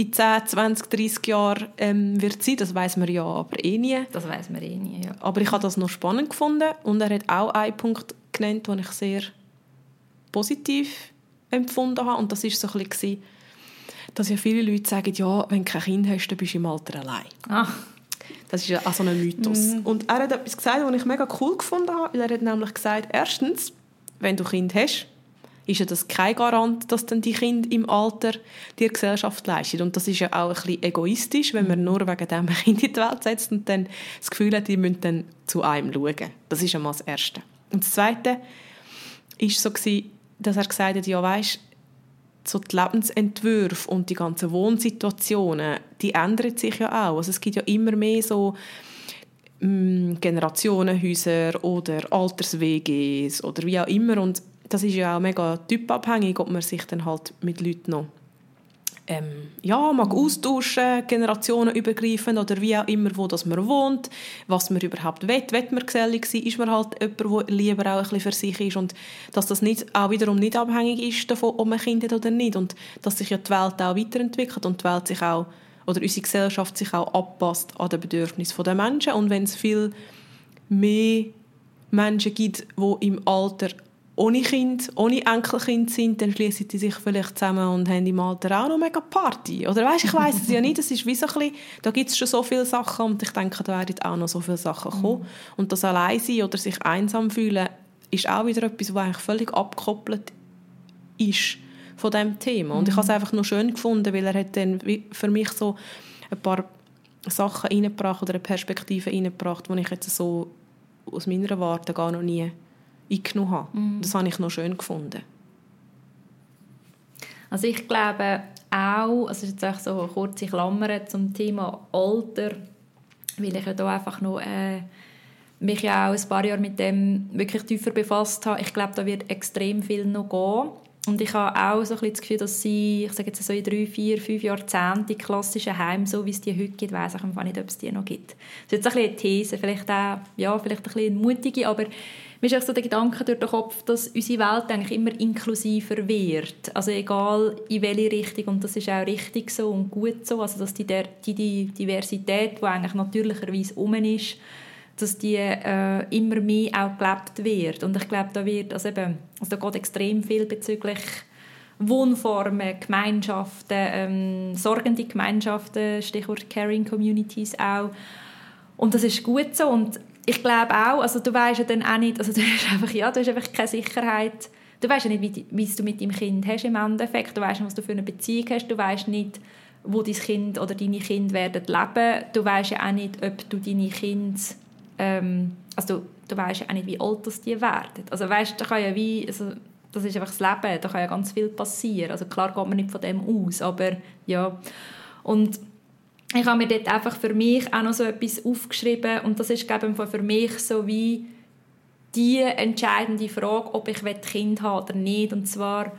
Speaker 2: in 10, 20, 30 Jahren ähm, wird sein. Das weiß man ja aber eh nie.
Speaker 1: Das weiß man eh nie, ja.
Speaker 2: Aber ich habe das noch spannend gefunden und er hat auch einen Punkt genannt, den ich sehr positiv empfunden habe und das ist so ein bisschen, dass ja viele Leute sagen, ja, wenn du kein Kind hast, dann bist du im Alter allein.
Speaker 1: Ach.
Speaker 2: Das ist ja auch so ein Mythos. Mm. Und er hat etwas gesagt, was ich mega cool gefunden habe. Er hat nämlich gesagt, erstens, wenn du ein Kind hast, ist ja das kein Garant, dass dann die Kinder im Alter die Gesellschaft leisten. Und das ist ja auch ein bisschen egoistisch, wenn man nur wegen dem <laughs> Kind in die Welt setzt und dann das Gefühl hat, die müssen dann zu einem schauen. Das ist einmal das Erste. Und das Zweite war so, dass er gesagt hat, ja weisst, so die Lebensentwürfe und die ganzen Wohnsituationen, die ändern sich ja auch. Also es gibt ja immer mehr so mm, Generationenhäuser oder Alters-WGs oder wie auch immer und das ist ja auch mega typabhängig, ob man sich dann halt mit Leuten noch ähm, ja, mag austauschen, generationenübergreifend oder wie auch immer, wo das man wohnt, was man überhaupt will. Will man gesellig sein, ist man halt jemand, der lieber auch ein bisschen für sich ist und dass das nicht, auch wiederum nicht abhängig ist davon, ob man Kinder hat oder nicht und dass sich ja die Welt auch weiterentwickelt und die Welt sich auch, oder unsere Gesellschaft sich auch anpasst an die Bedürfnisse der Menschen und wenn es viel mehr Menschen gibt, die im Alter ohne Kind, ohne Enkelkind sind, dann schließen die sich vielleicht zusammen und haben im Alter auch noch mega Party. Oder weißt, ich weiß es ja nicht, das ist wie so ein bisschen, da gibt es schon so viele Sachen und ich denke, da werden auch noch so viele Sachen kommen. Mhm. Und das Alleinsein oder sich einsam fühlen, ist auch wieder etwas, was eigentlich völlig abgekoppelt ist von dem Thema. Und ich habe es mhm. einfach nur schön gefunden, weil er hat dann für mich so ein paar Sachen reingebracht oder eine Perspektive reingebracht, die ich jetzt so aus meiner Warte gar noch nie eingenommen habe. Mhm. Das habe ich noch schön gefunden.
Speaker 1: Also ich glaube auch, also jetzt auch so eine kurze Klammer zum Thema Alter, weil ich ja da einfach noch äh, mich ja auch ein paar Jahre mit dem wirklich tiefer befasst habe. Ich glaube, da wird extrem viel noch gehen. Und ich habe auch so ein das Gefühl, dass sie, ich sage jetzt so in drei, vier, fünf Jahrzehnten, die klassischen Heime, so wie es die heute gibt, weiß ich einfach nicht, ob es die noch gibt. Das ist jetzt ein bisschen eine These, vielleicht auch, ja, vielleicht ein bisschen mutige, aber mir ist so der Gedanke durch den Kopf, dass unsere Welt eigentlich immer inklusiver wird. Also egal in welche Richtung. Und das ist auch richtig so und gut so. Also dass die, die, die Diversität, die eigentlich natürlicherweise um ist, dass die äh, immer mehr auch gelebt wird. Und ich glaube, da wird, also eben, also da geht extrem viel bezüglich Wohnformen, Gemeinschaften, ähm, sorgende Gemeinschaften, Stichwort Caring Communities auch. Und das ist gut so und ich glaube auch, also du weißt ja dann auch nicht, also <laughs> du hast einfach, ja, du hast einfach keine Sicherheit, du weißt ja nicht, wie, du mit deinem Kind hast im Endeffekt, du weißt nicht, was du für eine Beziehung hast, du weißt nicht, wo dein Kind oder deine Kinder werden leben, du weißt ja auch nicht, ob du deine Kinder, ähm, also du, du weißt ja auch nicht, wie alt das die werden. Also weißt, da kann ja wie, also das ist einfach das Leben, da kann ja ganz viel passieren. Also klar geht man nicht von dem aus, aber ja. Und ich habe mir dort einfach für mich auch noch so etwas aufgeschrieben und das ist glaube ich für mich so wie die entscheidende Frage, ob ich Kind haben oder nicht. Und zwar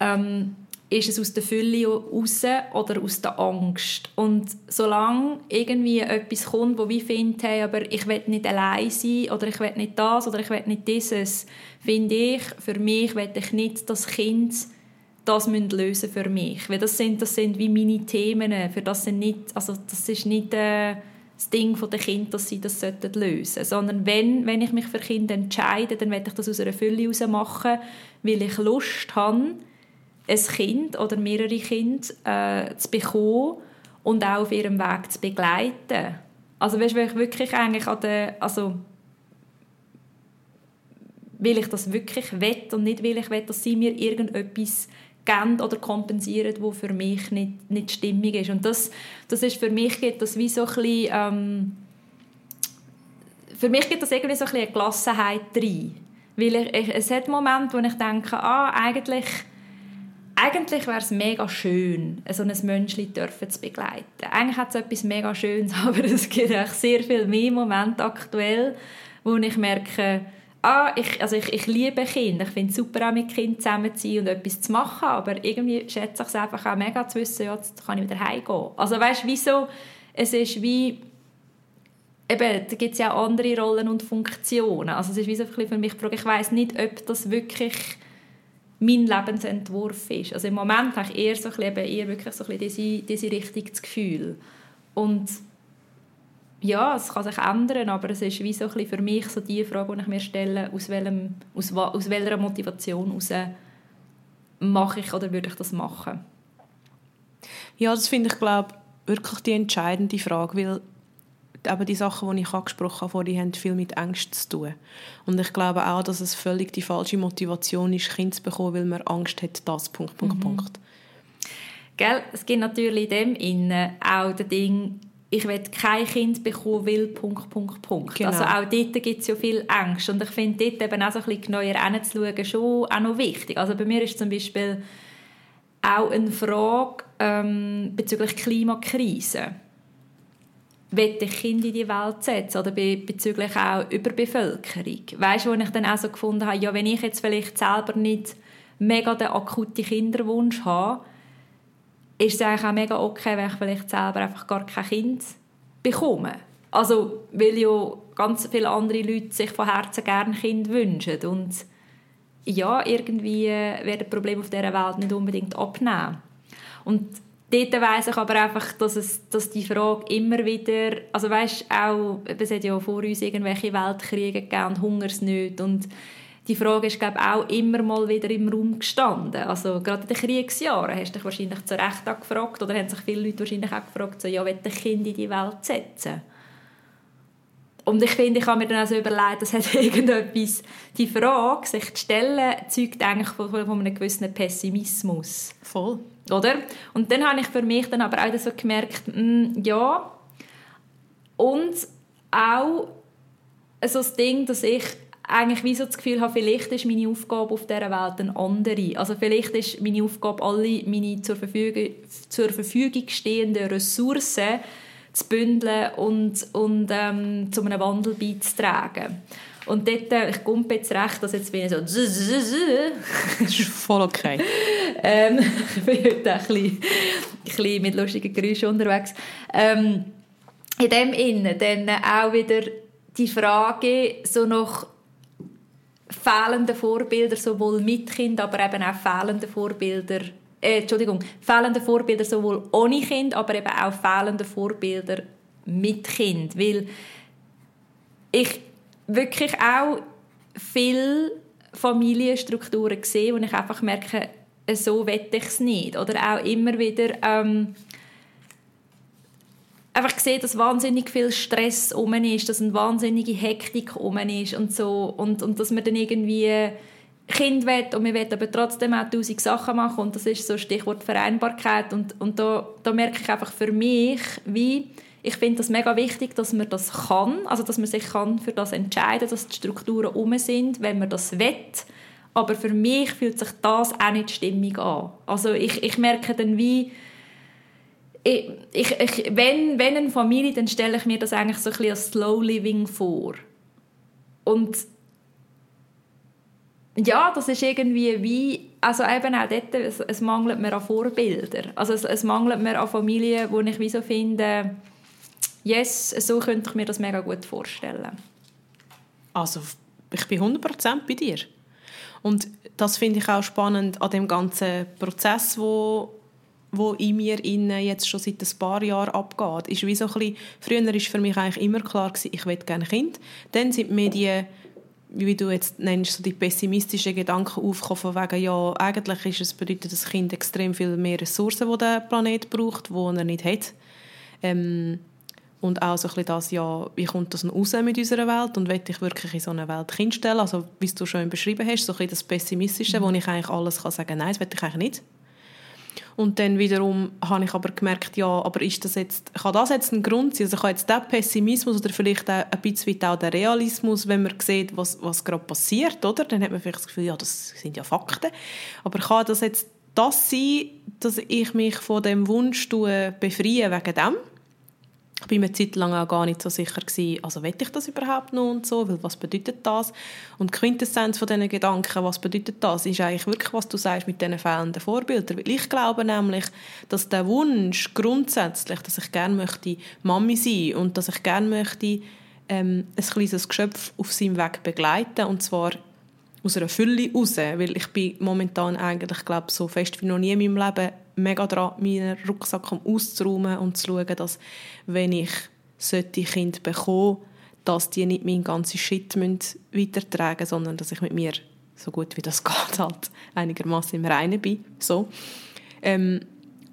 Speaker 1: ähm, ist es aus der Fülle raus oder aus der Angst. Und solange irgendwie etwas kommt, wo wir finden, hey, aber ich will nicht allein sein oder ich will nicht das oder ich will nicht dieses, finde ich, für mich will ich nicht das Kind das müssen lösen für mich. Weil das sind, das sind wie meine Themen. Für das, sind nicht, also das ist nicht äh, das Ding der Kinder, dass sie das lösen sollten. Sondern wenn, wenn ich mich für Kinder entscheide, dann werde ich das aus einer Fülle heraus machen, weil ich Lust habe, ein Kind oder mehrere Kinder äh, zu bekommen und auch auf ihrem Weg zu begleiten. Also weißt, weil ich wirklich eigentlich an der, also will ich das wirklich will und nicht will ich will, dass sie mir irgendetwas geben oder kompensieren, wo für mich nicht, nicht stimmig ist. Und das, das ist für mich geht das wie so ein bisschen, ähm, für mich gibt das irgendwie so ein bisschen eine Gelassenheit rein. Weil ich, ich, es hat Momente, wo ich denke, ah, eigentlich, eigentlich wäre es mega schön, so ein Menschli zu begleiten. Eigentlich hat es etwas mega Schönes, <laughs> aber es gibt auch sehr viel mehr Momente aktuell, wo ich merke, ah, ich, also ich, ich liebe Kinder, ich finde es super, auch mit Kindern zusammen zu sein und etwas zu machen, aber irgendwie schätze ich es einfach auch mega zu wissen, ja, jetzt kann ich wieder heimgehen. Also weißt du, wieso? Es ist wie, eben, da gibt es ja auch andere Rollen und Funktionen. Also es ist wie so ein für mich ich weiß nicht, ob das wirklich mein Lebensentwurf ist. Also im Moment habe ich eher so ein bisschen, eher wirklich so ein bisschen diese, diese Richtung das Gefühl. Und ja, es kann sich ändern, aber es ist wie so ein für mich so die Frage, die ich mir stelle, aus, welchem, aus, aus welcher Motivation heraus mache ich oder würde ich das machen?
Speaker 2: Ja, das finde ich, glaube wirklich die entscheidende Frage, weil eben die Sachen, die ich angesprochen habe, die haben viel mit Angst zu tun. Und ich glaube auch, dass es völlig die falsche Motivation ist, Kind zu bekommen, weil man Angst hat, das, Punkt, Punkt, mhm. Punkt.
Speaker 1: Gell? Es gibt natürlich in dem Innen auch das Ding, ich will kein Kind bekommen will, Punkt, Punkt, Punkt. Genau. Also auch dort gibt es ja viel Angst. Und ich finde dort eben auch so ein bisschen neuer hinzuschauen schon auch noch wichtig. Also bei mir ist zum Beispiel auch eine Frage ähm, bezüglich Klimakrise. Will ich Kinder in die Welt setzen oder bezüglich auch Überbevölkerung? Weißt du, wo ich dann auch so gefunden habe, ja, wenn ich jetzt vielleicht selber nicht mega den akuten Kinderwunsch habe, ist es eigentlich auch mega okay, wenn ich vielleicht selber einfach gar kein Kind bekomme. Also, weil ja ganz viele andere Leute sich von Herzen gerne Kind wünschen. Und ja, irgendwie werden die Probleme auf dieser Welt nicht unbedingt abnehmen. Und dort weiss ich aber einfach, dass, es, dass die Frage immer wieder, also weißt auch, es hat ja vor uns irgendwelche Weltkriege gegeben und Hungersnöte und die Frage ist glaube auch immer mal wieder im Raum gestanden. Also gerade in den Kriegsjahren hast du dich wahrscheinlich zu Recht auch gefragt oder haben sich viele Leute wahrscheinlich auch gefragt, so, ja, will ein Kind in die Welt setzen? Und ich finde, ich habe mir dann also überlegt, das hat <laughs> irgendetwas, die Frage, sich zu stellen, zeugt eigentlich von, von einem gewissen Pessimismus.
Speaker 2: Voll.
Speaker 1: Oder? Und dann habe ich für mich dann aber auch so gemerkt, mh, mm, ja, und auch so das Ding, dass ich eigentlich wie so das Gefühl habe, vielleicht ist meine Aufgabe auf dieser Welt eine andere. Also vielleicht ist meine Aufgabe, alle meine zur Verfügung, zur Verfügung stehenden Ressourcen zu bündeln und, und ähm, zu einem Wandel beizutragen. Und dort, äh, ich komme jetzt recht, dass jetzt bin ich so <laughs> das
Speaker 2: ist voll okay.
Speaker 1: ähm, <laughs> ich bin heute ein bisschen, ein bisschen mit lustigen Geräuschen unterwegs. Ähm, in dem Innen dann auch wieder die Frage so nach fehlende Vorbilder, sowohl mit Kind, aber eben auch fehlende Vorbilder, äh, Entschuldigung, fehlende Vorbilder sowohl ohne Kind, aber eben auch fehlende Vorbilder mit Kind, weil ich wirklich auch viele Familienstrukturen sehe, wo ich einfach merke, so wette ich es nicht. Oder auch immer wieder ähm, einfach gesehen, dass wahnsinnig viel Stress um ist, dass eine wahnsinnige Hektik um ist und so und, und dass man dann irgendwie Kind will und wir wollen aber trotzdem auch tausend Sachen machen und das ist so Stichwort Vereinbarkeit und, und da, da merke ich einfach für mich, wie ich finde das mega wichtig, dass man das kann, also dass man sich kann für das entscheiden, dass die Strukturen um sind, wenn man das will. Aber für mich fühlt sich das auch nicht stimmig an. Also ich, ich merke dann wie ich, ich, wenn, wenn eine Familie, dann stelle ich mir das eigentlich so ein bisschen als Slow Living vor. Und ja, das ist irgendwie wie, also eben auch dort, es, es mangelt mir an Vorbildern. Also es, es mangelt mir an Familien, wo ich wie so finde, yes, so könnte ich mir das mega gut vorstellen.
Speaker 2: Also ich bin 100% bei dir. Und das finde ich auch spannend an dem ganzen Prozess, wo wo in mir innen jetzt schon seit ein paar Jahren abgeht. Ist wie so ein bisschen, früher war für mich eigentlich immer klar gewesen, ich will gerne Kind. Dann sind die Medien wie du jetzt nennst, so die pessimistischen Gedanken aufkommen von wegen, ja, eigentlich ist es bedeutet das Kind extrem viel mehr Ressourcen, die der Planet braucht, die er nicht hat. Ähm, und auch so ein bisschen das, ja, wie kommt das raus mit unserer Welt und will ich wirklich in so eine Welt Kind stellen? Also, wie du schon beschrieben hast, so ein bisschen das Pessimistische, mhm. wo ich eigentlich alles kann sagen, nein, das will ich eigentlich nicht. Und dann wiederum habe ich aber gemerkt, ja, aber ist das jetzt, kann das jetzt ein Grund sein? Also kann jetzt der Pessimismus oder vielleicht auch ein bisschen auch der Realismus, wenn man sieht, was, was gerade passiert, oder? Dann hat man vielleicht das Gefühl, ja, das sind ja Fakten. Aber kann das jetzt das sein, dass ich mich von dem Wunsch befreie wegen dem? Ich war mir eine Zeit lang auch gar nicht so sicher gewesen, also will ich das überhaupt noch und so, weil was bedeutet das? Und die Quintessenz von diesen Gedanken, was bedeutet das, ist eigentlich wirklich, was du sagst mit diesen fehlenden Vorbildern. Weil ich glaube nämlich, dass der Wunsch grundsätzlich, dass ich gerne möchte Mami sein und dass ich gerne möchte ähm, ein kleines Geschöpf auf seinem Weg begleiten und zwar aus einer Fülle raus, weil ich bin momentan eigentlich, glaube so fest wie noch nie in meinem Leben mega dran, meinen Rucksack auszuräumen und zu schauen, dass, wenn ich solche Kinder bekomme, dass die nicht meinen ganzen Shit weitertragen müssen, sondern dass ich mit mir so gut wie das <laughs> geht halt einigermaßen im Reinen bin. So. Ähm,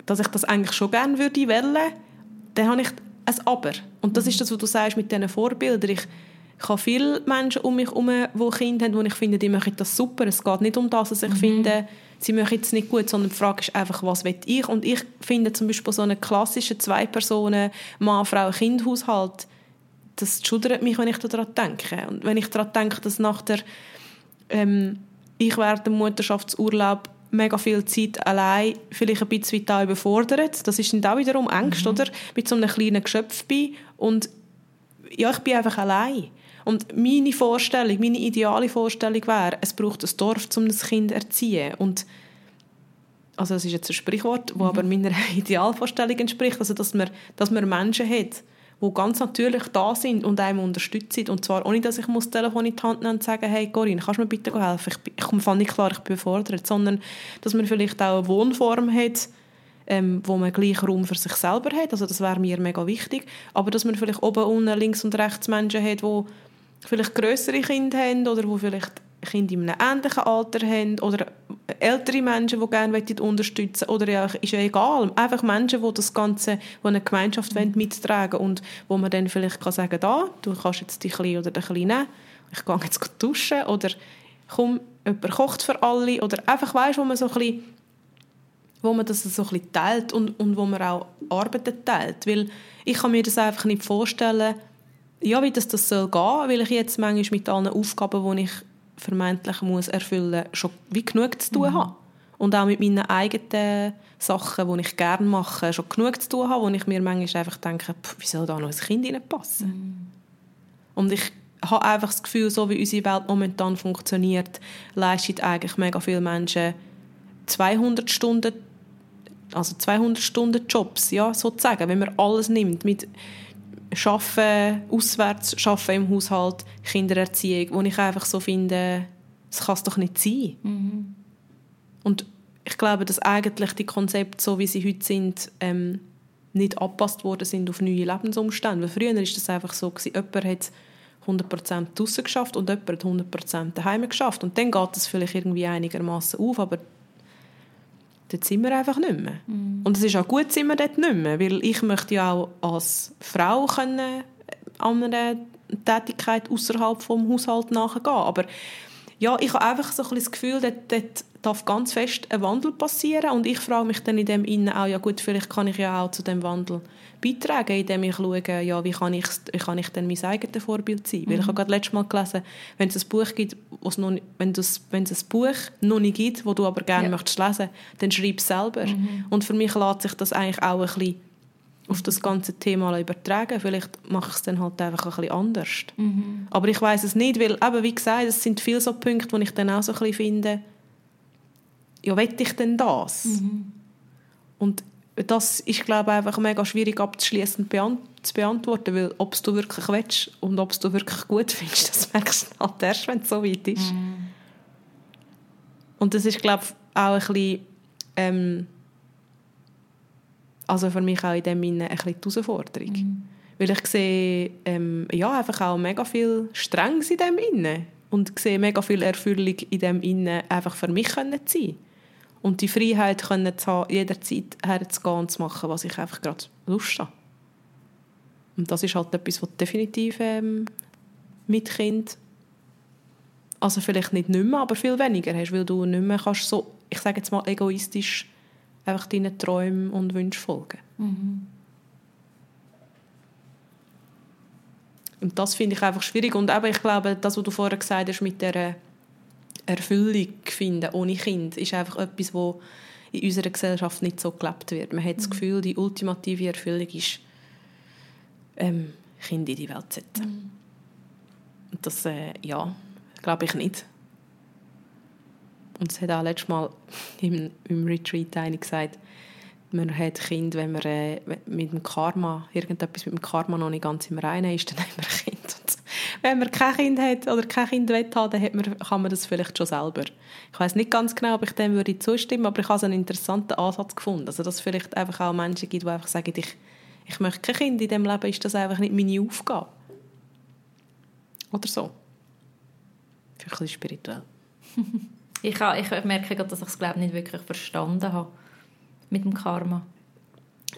Speaker 2: dass ich das eigentlich schon gerne würde wollen, dann habe ich ein Aber. Und das ist das, was du sagst mit diesen Vorbildern. Ich, ich habe viele Menschen um mich herum, die Kinder haben, wo ich finde, die machen das super. Es geht nicht um das, dass ich mhm. finde, sie machen es nicht gut, sondern die Frage ist einfach, was will ich? Und ich finde zum Beispiel so einen klassischen Zwei-Personen, Mann, Frau, Kind-Haushalt, das schudert mich, wenn ich daran denke. Und wenn ich daran denke, dass nach der, ähm, ich während dem Mutterschaftsurlaub mega viel Zeit allein vielleicht ein bisschen da überfordert. Das ist dann auch wiederum Angst, mhm. oder? Mit so einem kleinen Geschöpf bin und ja, ich bin einfach allein. Und meine Vorstellung, meine ideale Vorstellung wäre, es braucht ein Dorf, um das Kind zu erziehen. Und also das ist jetzt ein Sprichwort, das mhm. aber meiner <laughs> Idealvorstellung entspricht, also dass man, dass man Menschen hat, die ganz natürlich da sind und einem unterstützen. Und zwar ohne, dass ich das Telefon in die Hand nehmen und sagen, hey Corinne, kannst du mir bitte helfen? Ich, ich komme nicht klar, ich bin überfordert. Sondern, dass man vielleicht auch eine Wohnform hat, ähm, wo man gleich Raum für sich selber hat. Also das wäre mir mega wichtig. Aber dass man vielleicht oben, unten, links und rechts Menschen hat, die vielleicht größere Kinder haben oder wo vielleicht Kinder in einem ähnlichen Alter haben oder ältere Menschen, die gerne unterstützen oder ja, ist ja egal. Einfach Menschen, die das Ganze, die eine Gemeinschaft wollen, mittragen und wo man dann vielleicht kann sagen da, du kannst jetzt die Kleine oder den Kleinen nehmen, ich gehe jetzt duschen oder komm, jemand kocht für alle oder einfach weißt, wo man so ein bisschen wo man das so ein bisschen teilt und, und wo man auch Arbeiten teilt. Weil ich kann mir das einfach nicht vorstellen, ja, wie das, das soll gehen, weil ich jetzt manchmal mit allen Aufgaben, die ich vermeintlich muss erfüllen muss, schon wie genug zu tun mhm. habe. Und auch mit meinen eigenen Sachen, die ich gerne mache, schon genug zu tun habe, wo ich mir manchmal einfach denke, pff, wie soll da noch ein Kind reinpassen? Mhm. Und ich habe einfach das Gefühl, so wie unsere Welt momentan funktioniert, leisten eigentlich mega viele Menschen 200 Stunden, also 200 Stunden Jobs, ja, sozusagen, wenn man alles nimmt, mit Arbeiten auswärts, Arbeiten im Haushalt, Kindererziehung, wo ich einfach so finde, das kann es doch nicht sein. Mhm. Und ich glaube, dass eigentlich die Konzepte, so wie sie heute sind, ähm, nicht angepasst worden sind auf neue Lebensumstände. Weil früher war das einfach so, gewesen, jemand hat 100% draußen geschafft und jemand hat 100% daheim geschafft. Und dann geht das vielleicht irgendwie einigermaßen auf, aber dort sind wir einfach nicht mehr. Mm. Und es ist auch gut, sind wir dort nicht mehr, weil ich möchte ja auch als Frau können äh, an einer Tätigkeit außerhalb vom Haushalt nachgehen. Aber ja, ich habe einfach so ein das Gefühl, dort, dort darf ganz fest ein Wandel passieren und ich frage mich dann in dem Innen auch, ja gut, vielleicht kann ich ja auch zu dem Wandel beitragen, indem ich schaue, ja, wie kann ich, wie kann ich denn mein eigenes Vorbild sein? Mhm. Weil ich mhm. habe gerade letztes Mal gelesen, wenn es ein Buch gibt, noch nicht, wenn, wenn es ein Buch noch nicht gibt, wo du aber gerne ja. möchtest lesen, dann schreib es selber. Mhm. Und für mich lässt sich das eigentlich auch ein bisschen auf das ganze Thema übertragen. Vielleicht mache ich es dann halt einfach ein bisschen anders. Mhm. Aber ich weiß es nicht, weil eben, wie gesagt, es sind viele so Punkte, wo ich dann auch so ein bisschen finde, ja, will ich denn das? Mhm. Und das ist, glaube ich, einfach mega schwierig abzuschließen beant zu beantworten, weil ob du wirklich willst und ob du wirklich gut findest, <laughs> das merkst du halt erst, wenn es so weit ist. Mhm. Und das ist, glaube ich, auch ein bisschen, ähm, also für mich auch in dem Sinne ein bisschen die Herausforderung. Mhm. Weil ich sehe ähm, ja, einfach auch mega viel Strengs in dem Innen und sehe mega viel Erfüllung in dem Innen einfach für mich können sein. Und die Freiheit können zu haben, jederzeit herzugehen und zu machen, was ich einfach gerade Lust habe. Und das ist halt etwas, was definitiv ähm, mit Kind also vielleicht nicht nicht mehr, aber viel weniger hast, weil du nicht mehr kannst so, ich sage jetzt mal egoistisch einfach deinen Träumen und Wünschen folgen. Mhm. Und das finde ich einfach schwierig. Und eben, ich glaube, das, was du vorher gesagt hast mit der Erfüllung finden ohne Kind, ist einfach etwas, wo in unserer Gesellschaft nicht so gelebt wird. Man hat das mhm. Gefühl, die ultimative Erfüllung ist, ähm, Kinder in die Welt zu setzen. Mhm. Und das, äh, ja, glaube ich nicht. Und es hat auch letztes Mal <laughs> im, im Retreat eine gesagt, man hat Kind, wenn man äh, mit dem Karma, irgendetwas mit dem Karma noch nicht ganz im Reinen ist, dann <laughs> hat man Kind. Wenn man kein Kind hat oder kein Kind will haben, dann hat man, kann man das vielleicht schon selber. Ich weiß nicht ganz genau, ob ich dem würde zustimmen, aber ich habe einen interessanten Ansatz gefunden. Also dass es vielleicht einfach auch Menschen gibt, die einfach sagen, ich, ich möchte kein Kind in diesem Leben, ist das einfach nicht meine Aufgabe. Oder so. Für ein bisschen spirituell. <laughs>
Speaker 1: Ich, habe, ich merke gerade, dass ich es glaube nicht wirklich verstanden habe mit dem Karma.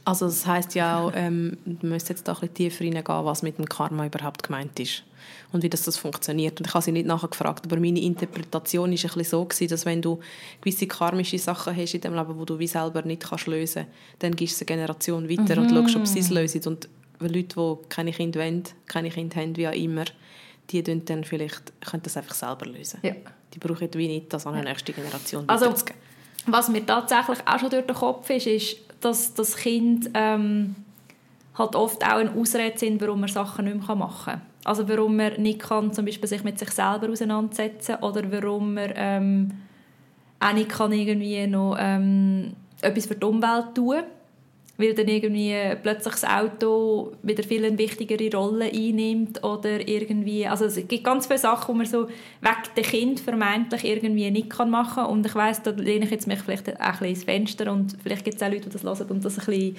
Speaker 2: Also das heißt ja auch, ähm, du müsst jetzt da ein bisschen tiefer reingehen, was mit dem Karma überhaupt gemeint ist und wie das, das funktioniert. Und ich habe sie nicht nachher gefragt, aber meine Interpretation ist ein bisschen so gewesen, dass wenn du gewisse karmische Sachen hast in dem Leben, wo du wie selber nicht kannst lösen, dann gibst du eine Generation weiter mhm. und schaust, ob sie es lösen. Und Leute, die keine Kinder wollen, keine Kinder haben, wie auch immer, die können dann vielleicht können das einfach selber lösen. Ja. Die brauchen wie nicht das an die nächste Generation
Speaker 1: also, Was mir tatsächlich auch schon durch den Kopf ist, ist, dass das Kind ähm, halt oft auch eine Ausrede sind, warum man Sachen nicht mehr machen kann. Also warum man nicht kann, zum Beispiel sich mit sich selber auseinandersetzen oder warum man ähm, auch nicht kann irgendwie noch ähm, etwas für die Umwelt tun. Weil dann irgendwie plötzlich das Auto wieder viel eine wichtigere Rolle einnimmt oder irgendwie, also es gibt ganz viele Sachen, die man so weg dem Kind vermeintlich irgendwie nicht kann machen kann. Und ich weiss, da lehne ich jetzt mich vielleicht auch ein bisschen ins Fenster und vielleicht gibt es auch Leute, die das hören und das ein bisschen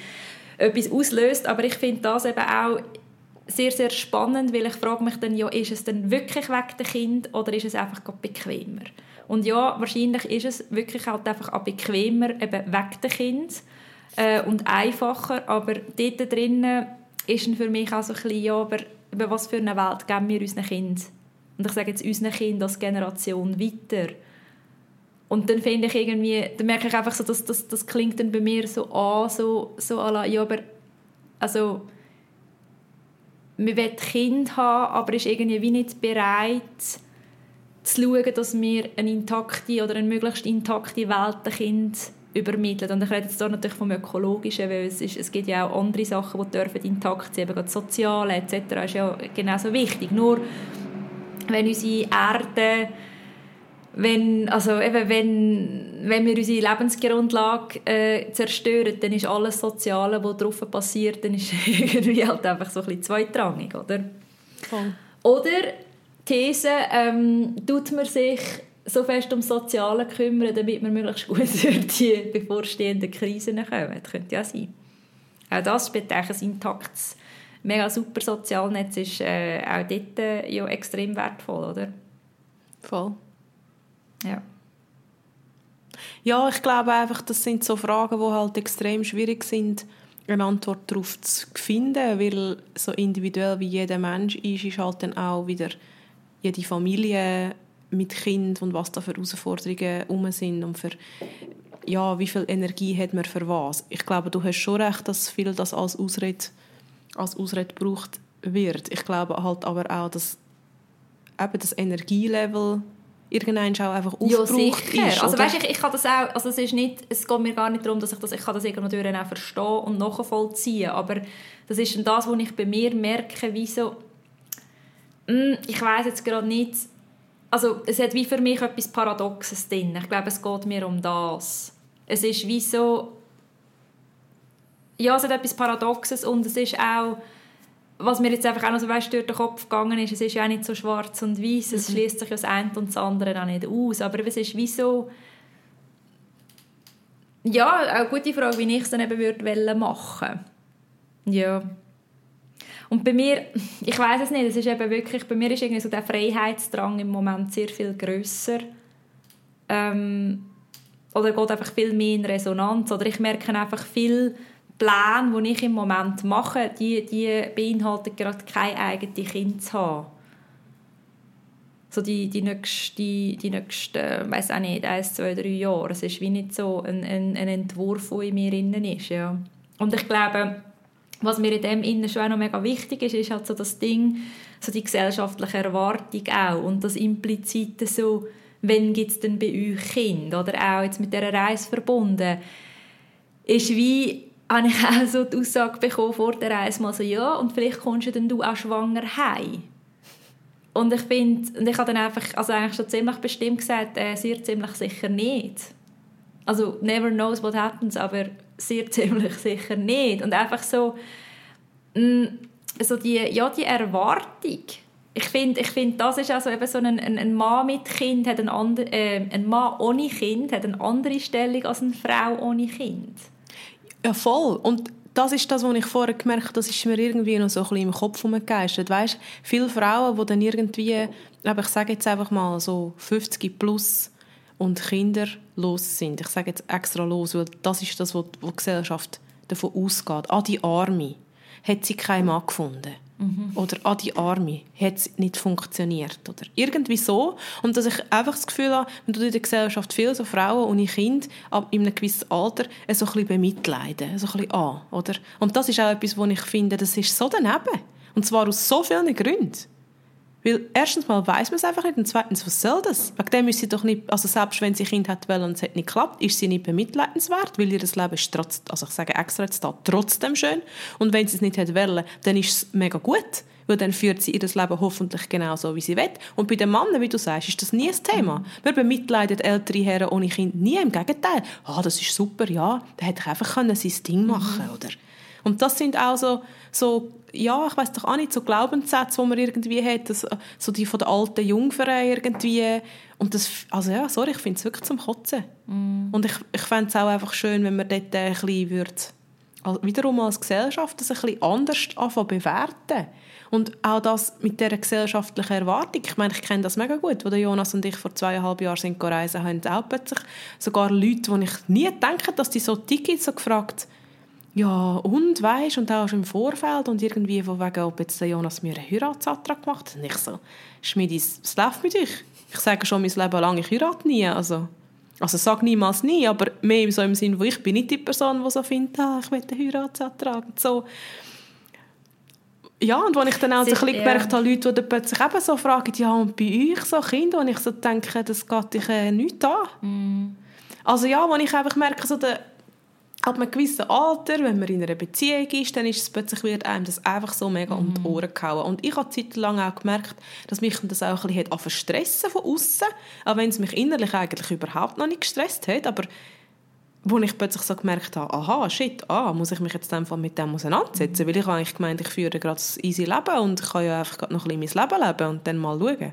Speaker 1: etwas auslöst, aber ich finde das eben auch sehr, sehr spannend, weil ich frage mich dann, ja, ist es denn wirklich weg dem Kind oder ist es einfach bequemer? Und ja, wahrscheinlich ist es wirklich halt einfach bequemer eben weg dem Kind, äh, und einfacher, aber dort drinnen ist für mich auch so ein bisschen, ja, aber über was für eine Welt geben wir unseren Kindern? Und ich sage jetzt unseren Kindern als Generation weiter. Und dann finde ich irgendwie, dann merke ich einfach so, dass das, das klingt dann bei mir so an, so, so la, ja, aber also man will Kind haben, aber ist irgendwie wie nicht bereit zu schauen, dass wir eine intakte oder eine möglichst intakte Welt dem Kind übermittelt. Und ich rede jetzt hier natürlich vom Ökologischen, weil es, ist, es gibt ja auch andere Sachen, die dürfen intakt sein, eben das Soziale etc. ist ja genauso wichtig. Nur wenn unsere Erde wenn, also eben, wenn, wenn wir unsere Lebensgrundlage äh, zerstören, dann ist alles Soziale, was drauf passiert, dann ist <laughs> irgendwie halt einfach so ein bisschen zweitrangig, oder? Cool. Oder These, ähm, tut man sich so fest um Soziale kümmern, damit wir möglichst gut <laughs> durch die bevorstehenden Krisen kommen. Das könnte ja sein. Auch das spielt ein intaktes, mega super Sozialnetz ist äh, auch dort äh, ja extrem wertvoll, oder?
Speaker 2: Voll.
Speaker 1: Ja.
Speaker 2: Ja, ich glaube einfach, das sind so Fragen, die halt extrem schwierig sind, eine Antwort darauf zu finden, weil so individuell wie jeder Mensch ist, ist halt dann auch wieder jede Familie mit Kind und was da für Herausforderungen um sind und für ja, wie viel Energie hat man für was. Ich glaube, du hast schon recht, dass viel das als Ausrede, als Ausrede gebraucht wird. Ich glaube halt aber auch, dass eben das Energielevel irgendwann auch einfach aufgebraucht
Speaker 1: ja,
Speaker 2: ist.
Speaker 1: Also weißt, ich, ich kann das auch, also es ist nicht, es geht mir gar nicht darum, dass ich das, ich kann das irgendwie auch verstehen und nachvollziehen, aber das ist dann das, was ich bei mir merke, wie so, hm, ich weiß jetzt gerade nicht, also es hat wie für mich etwas Paradoxes drin. Ich glaube, es geht mir um das. Es ist wie so, ja, es hat etwas Paradoxes und es ist auch, was mir jetzt einfach auch noch so weißt, durch den Kopf gegangen ist, es ist ja auch nicht so schwarz und weiß, es mhm. schließt sich das eine und das andere auch nicht aus, aber es ist wie so, ja, eine gute Frage, wie ich es dann eben würde machen Ja. Und bei mir, <laughs> ich weiß es nicht, es ist eben wirklich, bei mir ist irgendwie so der Freiheitsdrang im Moment sehr viel grösser. Ähm, oder geht einfach viel mehr in Resonanz. Oder ich merke einfach viel Pläne, die ich im Moment mache, die, die beinhalten gerade kein eigenes Kind zu haben. So die, die nächsten, die, nächsten weiß auch nicht, eins, zwei, drei Jahre. Es ist wie nicht so ein, ein, ein Entwurf, der in mir drin ist. Ja. Und ich glaube, was mir in dem Innen schon auch noch mega wichtig ist, ist halt so das Ding, so die gesellschaftliche Erwartung auch und das implizite so, wenn gibt es denn bei euch Kinder oder auch jetzt mit dieser Reise verbunden, ist wie, habe ich auch so die Aussage bekommen vor der Reise mal so, ja, und vielleicht kommst du dann du auch schwanger heim. Und ich finde, und ich habe dann einfach, also eigentlich schon ziemlich bestimmt gesagt, äh, sehr ziemlich sicher nicht. Also, never knows what happens, aber sehr <laughs> ziemlich sicher nicht. Und einfach so, mh, mm, so die, ja, die Erwartung. Ich finde, ich find, das ist also eben so ein, ein, ein Mann mit Kind, hat ein, andre, äh, ein Mann ohne Kind hat eine andere Stellung als eine Frau ohne Kind.
Speaker 2: Ja, voll. Und das ist das, was ich vorher gemerkt habe, das ist mir irgendwie noch so ein bisschen im Kopf rumgegeistert. Weißt, viele Frauen, die dann irgendwie, ich sage jetzt einfach mal so 50 plus, und Kinder los sind. Ich sage jetzt extra los, weil das ist das, was die Gesellschaft davon ausgeht. An die Arme hat sie keinen Mann gefunden. Mhm. Oder an die Arme hat es nicht funktioniert. Oder irgendwie so. Und dass ich einfach das Gefühl habe, wenn du in der Gesellschaft viele so Frauen und Kinder ab in einem gewissen Alter so ein bisschen bemitleiden, so ein bisschen an. Oder? Und das ist auch etwas, wo ich finde, das ist so daneben. Und zwar aus so vielen Gründen. Weil erstens mal weiß man es einfach nicht und zweitens, was soll das? Wegen dem ist sie doch nicht, also selbst wenn sie ein Kind hat und es hat nicht geklappt, ist sie nicht bemitleidenswert, weil ihr Leben ist trotz, also ich sage extra jetzt da, trotzdem schön. Und wenn sie es nicht hat wollen, dann ist es mega gut, weil dann führt sie ihr Leben hoffentlich genau so, wie sie will. Und bei den Männern, wie du sagst, ist das nie ein Thema. Man bemitleidet ältere Herren ohne Kind nie, im Gegenteil. Ah, das ist super, ja, da hätte einfach sein Ding machen können, oder? Und das sind auch so, so ja, ich weiß doch auch nicht, so Glaubenssätze, die man irgendwie hat, das, so die von der alten Jungfrau irgendwie. Und das, also ja, sorry, ich finde es wirklich zum Kotzen. Mm. Und ich, ich fände es auch einfach schön, wenn man dort ein bisschen würde, wiederum als Gesellschaft das ein bisschen anders anfangen bewerten. Und auch das mit dieser gesellschaftlichen Erwartung. Ich meine, ich kenne das mega gut, wo Jonas und ich vor zweieinhalb Jahren sind reisen, haben auch plötzlich sogar Leute, die ich nie denke, dass die so Tickets so gefragt ja, und, weißt und auch schon im Vorfeld und irgendwie von wegen, ob jetzt der Jonas mir einen Heiratsantrag gemacht hat. Und ich so, Schmidi, was läuft mit euch? Ich sage schon mein Leben lang, ich heirate nie. Also, also sag niemals nie, aber mehr so im Sinn, wo ich bin nicht die Person, die so findet, ah, ich will einen Heiratsantrag und so. Ja, und als ich dann auch so ein bisschen gemerkt habe, Leute, die dann plötzlich eben so fragen, ja, und bei euch so Kinder, und ich so denke, das geht dich äh, nichts an. Mm. Also ja, wo ich einfach merke, so der ab einem gewissen Alter, wenn man in einer Beziehung ist, dann ist es plötzlich wird einem das einfach so mega mhm. um die mhm. Ohren gehauen. Und ich habe zeitlang auch gemerkt, dass mich das auch ein bisschen hat stressen von außen, auch wenn es mich innerlich eigentlich überhaupt noch nicht gestresst hat, aber wo ich plötzlich so gemerkt habe, aha, shit, ah, muss ich mich jetzt einfach mit dem auseinandersetzen, weil ich habe eigentlich gemeint, ich führe gerade ein easy Leben und ich kann ja einfach noch ein bisschen mein Leben leben und dann mal schauen.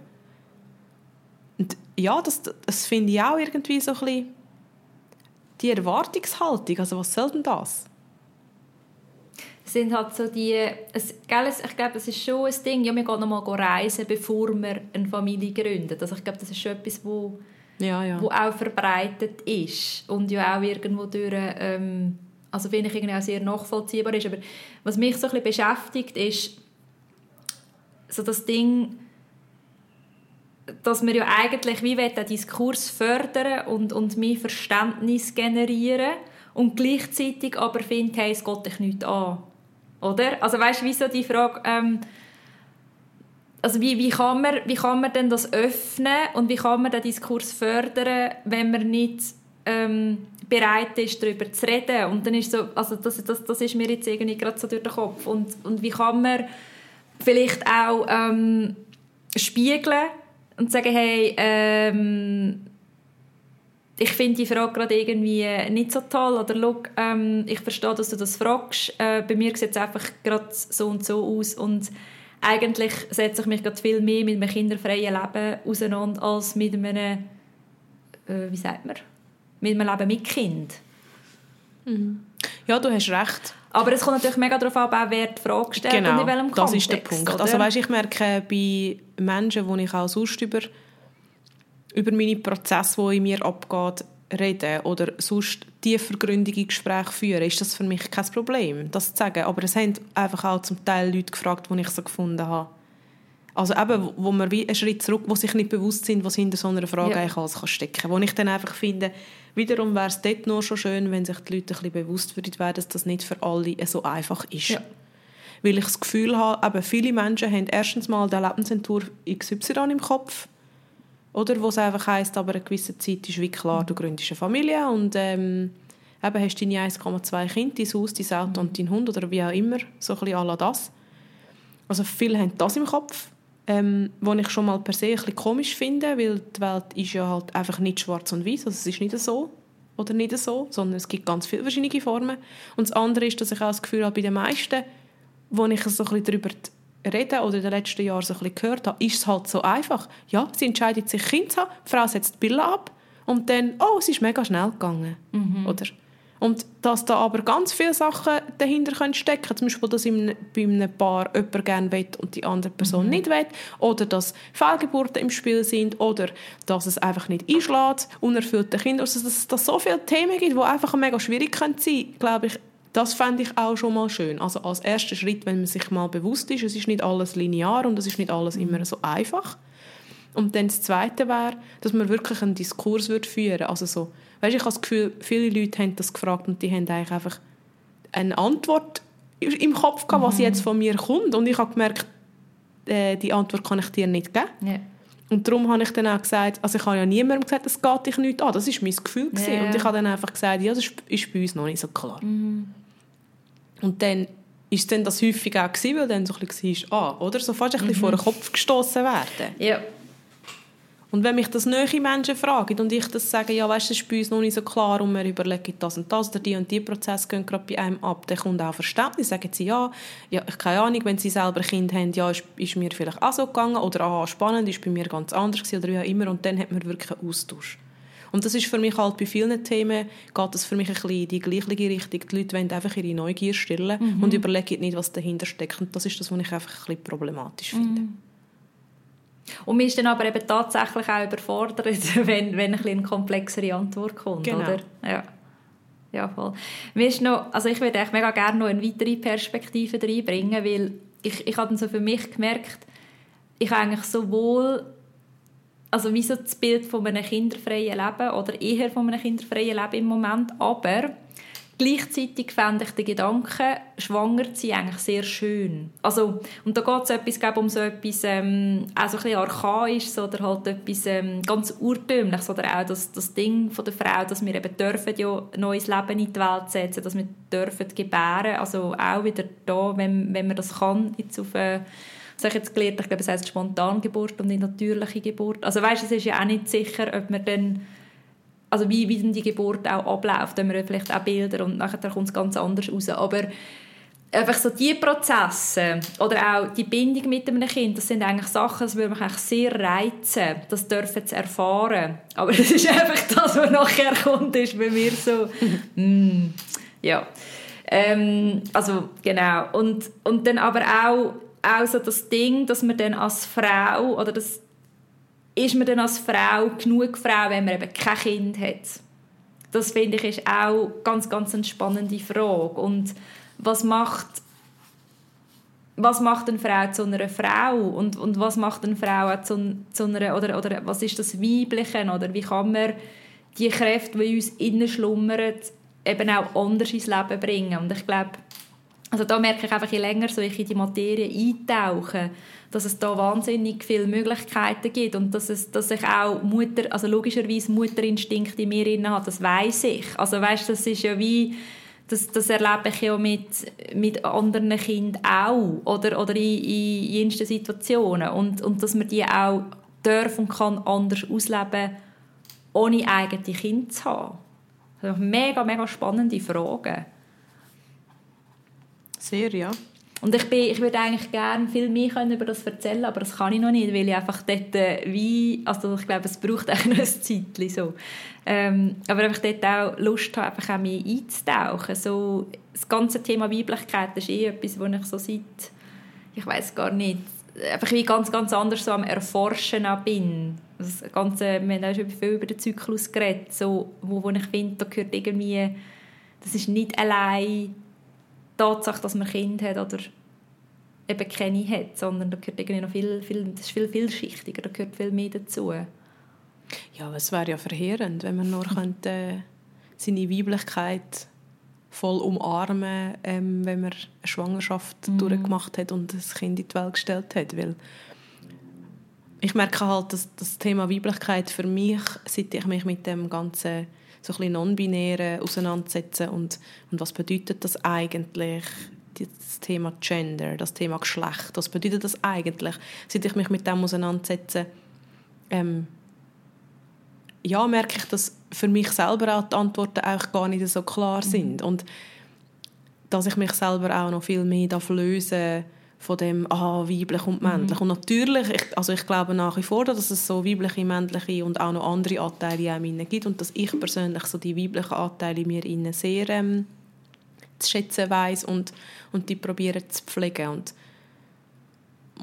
Speaker 2: Und ja, das, das finde ich auch irgendwie so ein bisschen die Erwartungshaltung, also was soll denn das?
Speaker 1: sind halt so die, es, gell, ich glaube, das ist schon ein Ding, ja, wir gehen nochmal reisen, bevor wir eine Familie gründen. Also ich glaube, das ist schon etwas, wo
Speaker 2: ja, ja.
Speaker 1: wo auch verbreitet ist und ja auch irgendwo durch, ähm, also finde ich irgendwie auch sehr nachvollziehbar ist. Aber was mich so ein bisschen beschäftigt, ist so das Ding, dass wir ja eigentlich wie den Diskurs fördern und, und mehr Verständnis generieren und gleichzeitig aber finden, hey, es geht dich nicht an. Oder? Also weißt du, wieso die Frage, ähm, also wie, wie, kann man, wie kann man denn das öffnen und wie kann man den Diskurs fördern, wenn man nicht ähm, bereit ist, darüber zu reden? Und dann ist so, also das, das, das ist mir jetzt irgendwie gerade so durch den Kopf. Und, und wie kann man vielleicht auch ähm, spiegeln und sagen, hey, ähm, ich finde die Frage gerade irgendwie nicht so toll oder look, ähm, ich verstehe, dass du das fragst. Äh, bei mir sieht es einfach gerade so und so aus und eigentlich setze ich mich gerade viel mehr mit einem kinderfreien Leben auseinander als mit einem, äh, wie sagt man, mit einem Leben mit Kind.
Speaker 2: Mhm. Ja, du hast recht.
Speaker 1: Aber es kommt natürlich mega darauf an, wer die Frage stellt
Speaker 2: genau,
Speaker 1: und in welchem
Speaker 2: das
Speaker 1: Kontext.
Speaker 2: ist der Punkt.
Speaker 1: Oder?
Speaker 2: Also weißt, ich merke bei Menschen, wo ich auch sonst über, über meine Prozesse, die in mir abgeht, reden oder sonst tiefergründige Gespräche führen, ist das für mich kein Problem, das zu sagen. Aber es haben einfach auch zum Teil Leute gefragt, die ich so gefunden habe. Also eben, wo man wie einen Schritt zurück, wo sich nicht bewusst sind, was hinter so einer Frage
Speaker 1: Ja.
Speaker 2: eigentlich alles kann stecken kann. Wo ich dann einfach finde, wiederum wäre es dort nur schon schön, wenn sich die Leute ein bisschen bewusst würden dass das nicht für alle so einfach ist.
Speaker 1: Ja.
Speaker 2: Weil ich das Gefühl habe, eben viele Menschen haben erstens mal den Lebensentwurf XY im Kopf. Oder wo es einfach heisst, aber eine gewisse Zeit ist wie klar, du gründest eine Familie und ähm, eben hast deine 1,2 Kinder, dein Haus, dein Auto und dein Hund oder wie auch immer, so ein bisschen à la das. Also viele haben das im Kopf, ähm, was ich schon mal per se ein bisschen komisch finde, weil die Welt ist ja halt einfach nicht schwarz und weiß, also es ist nicht so oder nicht so, sondern es gibt ganz viele verschiedene Formen. Und das andere ist, dass ich auch das Gefühl habe, bei den meisten, wo ich so ein bisschen darüber rede oder in den letzten Jahren so ein bisschen gehört habe, ist es halt so einfach. Ja, sie entscheidet sich, Kind zu haben, die Frau setzt die Pille ab und dann, oh, es ist mega schnell gegangen. Oder? Und dass da aber ganz viele Sachen dahinter können stecken zum Beispiel, dass in, bei einem Paar jemand gerne will und die andere Person nicht will, oder dass Fehlgeburten im Spiel sind, oder dass es einfach nicht einschlägt, unerfüllte Kinder, also dass es da so viele Themen gibt, die einfach mega schwierig sein können, glaube ich, das fände ich auch schon mal schön. Also als erster Schritt, wenn man sich mal bewusst ist, es ist nicht alles linear und es ist nicht alles immer so einfach. Und dann das Zweite wäre, dass man wirklich einen Diskurs würde führen Also so, weißt, ich habe das Gefühl, viele Leute haben das gefragt und die haben eigentlich einfach eine Antwort im Kopf gehabt, was jetzt von mir kommt. Und ich habe gemerkt, äh, die Antwort kann ich dir nicht geben.
Speaker 1: Ja.
Speaker 2: Und darum habe ich dann auch gesagt, also ich habe ja niemandem gesagt, das geht dich nicht an. Das war mein Gefühl.
Speaker 1: Ja.
Speaker 2: Und ich habe dann einfach gesagt, ja, das ist- bei uns noch nicht so klar. Und dann ist dann das häufig auch gewesen, weil dann so ein bisschen war, ah, oder? So fast ein bisschen vor den Kopf gestoßen werden.
Speaker 1: Ja.
Speaker 2: Und wenn mich das neue Menschen fragen und ich das sage, ja, weißt du, das ist bei uns noch nicht so klar und wir überlegen das und das oder die und die Prozesse gehen gerade bei einem ab, dann kommt auch Verständnis, sagen sie, ja, ja, ich keine Ahnung, wenn sie selber Kind haben, ja, ist, ist mir vielleicht auch so gegangen oder aha, spannend, ist bei mir ganz anders gewesen oder wie auch immer und dann hat man wirklich einen Austausch. Und das ist für mich halt bei vielen Themen, geht das für mich ein bisschen in die gleiche Richtung. Die Leute wollen einfach ihre Neugier stillen und überlegen nicht, was dahinter steckt. Und das ist das, was ich einfach ein bisschen problematisch finde.
Speaker 1: Und man ist dann aber eben tatsächlich auch überfordert, <laughs> wenn, wenn ein eine komplexere Antwort kommt,
Speaker 2: Genau.
Speaker 1: oder? Ja. Ja, voll. Mir ist noch, also ich würde echt mega gerne noch eine weitere Perspektive reinbringen, weil ich, ich habe dann so für mich gemerkt, ich habe eigentlich sowohl also wie so das Bild von einem kinderfreien Leben oder eher von einem kinderfreien Leben im Moment, aber gleichzeitig fände ich den Gedanken, schwanger zu sein, eigentlich sehr schön. Also, und da geht es um so etwas ähm, auch so ein bisschen archaisches oder halt etwas ähm, ganz urtümliches oder auch das, das Ding von der Frau, dass wir eben dürfen ja neues Leben in die Welt setzen, dass wir dürfen gebären, also auch wieder da, wenn, wenn man das kann, jetzt auf äh, was habe ich jetzt gelernt, ich glaube, es heisst Spontangeburt und nicht natürliche Geburt. Also weißt, es ist ja auch nicht sicher, ob man dann also wie, wie denn die Geburt auch abläuft, wenn man vielleicht auch Bilder und nachher kommt es ganz anders raus. Aber einfach so die Prozesse oder auch die Bindung mit einem Kind, das sind eigentlich Sachen, das würde mich eigentlich sehr reizen, das dürfen zu erfahren. Aber <laughs> das ist einfach das, was nachher kommt, ist bei mir so, <laughs> mm, ja. Ähm, also genau. Und, und dann aber auch, auch so das Ding, dass man dann als Frau oder das ist man dann als Frau genug Frau, wenn man eben kein Kind hat? Das finde ich ist auch ganz, ganz eine spannende Frage. Und was macht was macht eine Frau zu einer Frau und, und was macht eine Frau zu, zu einer, oder, oder was ist das Weibliche oder wie kann man die Kräfte, die in uns innen schlummern, eben auch anders ins Leben bringen und ich glaube, also da merke ich einfach, je länger so ich in die Materie eintauche, dass es da wahnsinnig viele Möglichkeiten gibt und dass, es, dass ich auch Mutter, also logischerweise Mutterinstinkt in mir inne habe, das weiß ich. Also weißt, das ist ja wie das, das erlebe ich ja mit, mit anderen Kindern auch oder, oder in, in jensten Situationen und, und dass man die auch darf und kann anders ausleben, ohne eigene Kinder zu haben. Das sind mega, mega spannende Fragen.
Speaker 2: Sehr, ja.
Speaker 1: Und ich, bin, ich würde eigentlich gerne viel mehr über das erzählen, aber das kann ich noch nicht, weil ich einfach dort äh, wie, also ich glaube, es braucht eigentlich noch ein Zeitchen so. Ähm, aber einfach dort auch Lust habe, einfach auch mehr einzutauchen. So, das ganze Thema Weiblichkeit ist eh etwas, wo ich so seit, ich weiß gar nicht, einfach wie ganz, ganz anders so am Erforschen auch bin. Das Ganze, wir haben auch schon viel über den Zyklus geredet, so, wo, wo ich finde, da gehört irgendwie, das ist nicht allein Tatsache, dass man Kind hat oder eben keine hat, sondern da gehört irgendwie noch viel, viel, das ist viel vielschichtiger, da gehört viel mehr dazu.
Speaker 2: Ja, es wäre ja verheerend, wenn man nur <laughs> könnte, äh, seine Weiblichkeit voll umarmen ähm, wenn man eine Schwangerschaft mhm. durchgemacht hat und das Kind in die Welt gestellt hat, weil ich merke halt, dass das Thema Weiblichkeit für mich, seit ich mich mit dem ganzen so ein bisschen non-binären auseinandersetzen und, und was bedeutet das eigentlich, das Thema Gender, das Thema Geschlecht, was bedeutet das eigentlich, seit ich mich mit dem auseinandersetze, ähm, ja, merke ich, dass für mich selber auch die Antworten eigentlich gar nicht so klar mhm. sind mhm. und dass ich mich selber auch noch viel mehr lösen darf von dem ah, weiblich und männlich. Mhm. Und natürlich, ich, also ich glaube nach wie vor, dass es so weibliche, männliche und auch noch andere Anteile in mir gibt und dass ich persönlich so die weiblichen Anteile in mir innen sehr ähm, zu schätzen weiß und, und die probiere zu pflegen. Und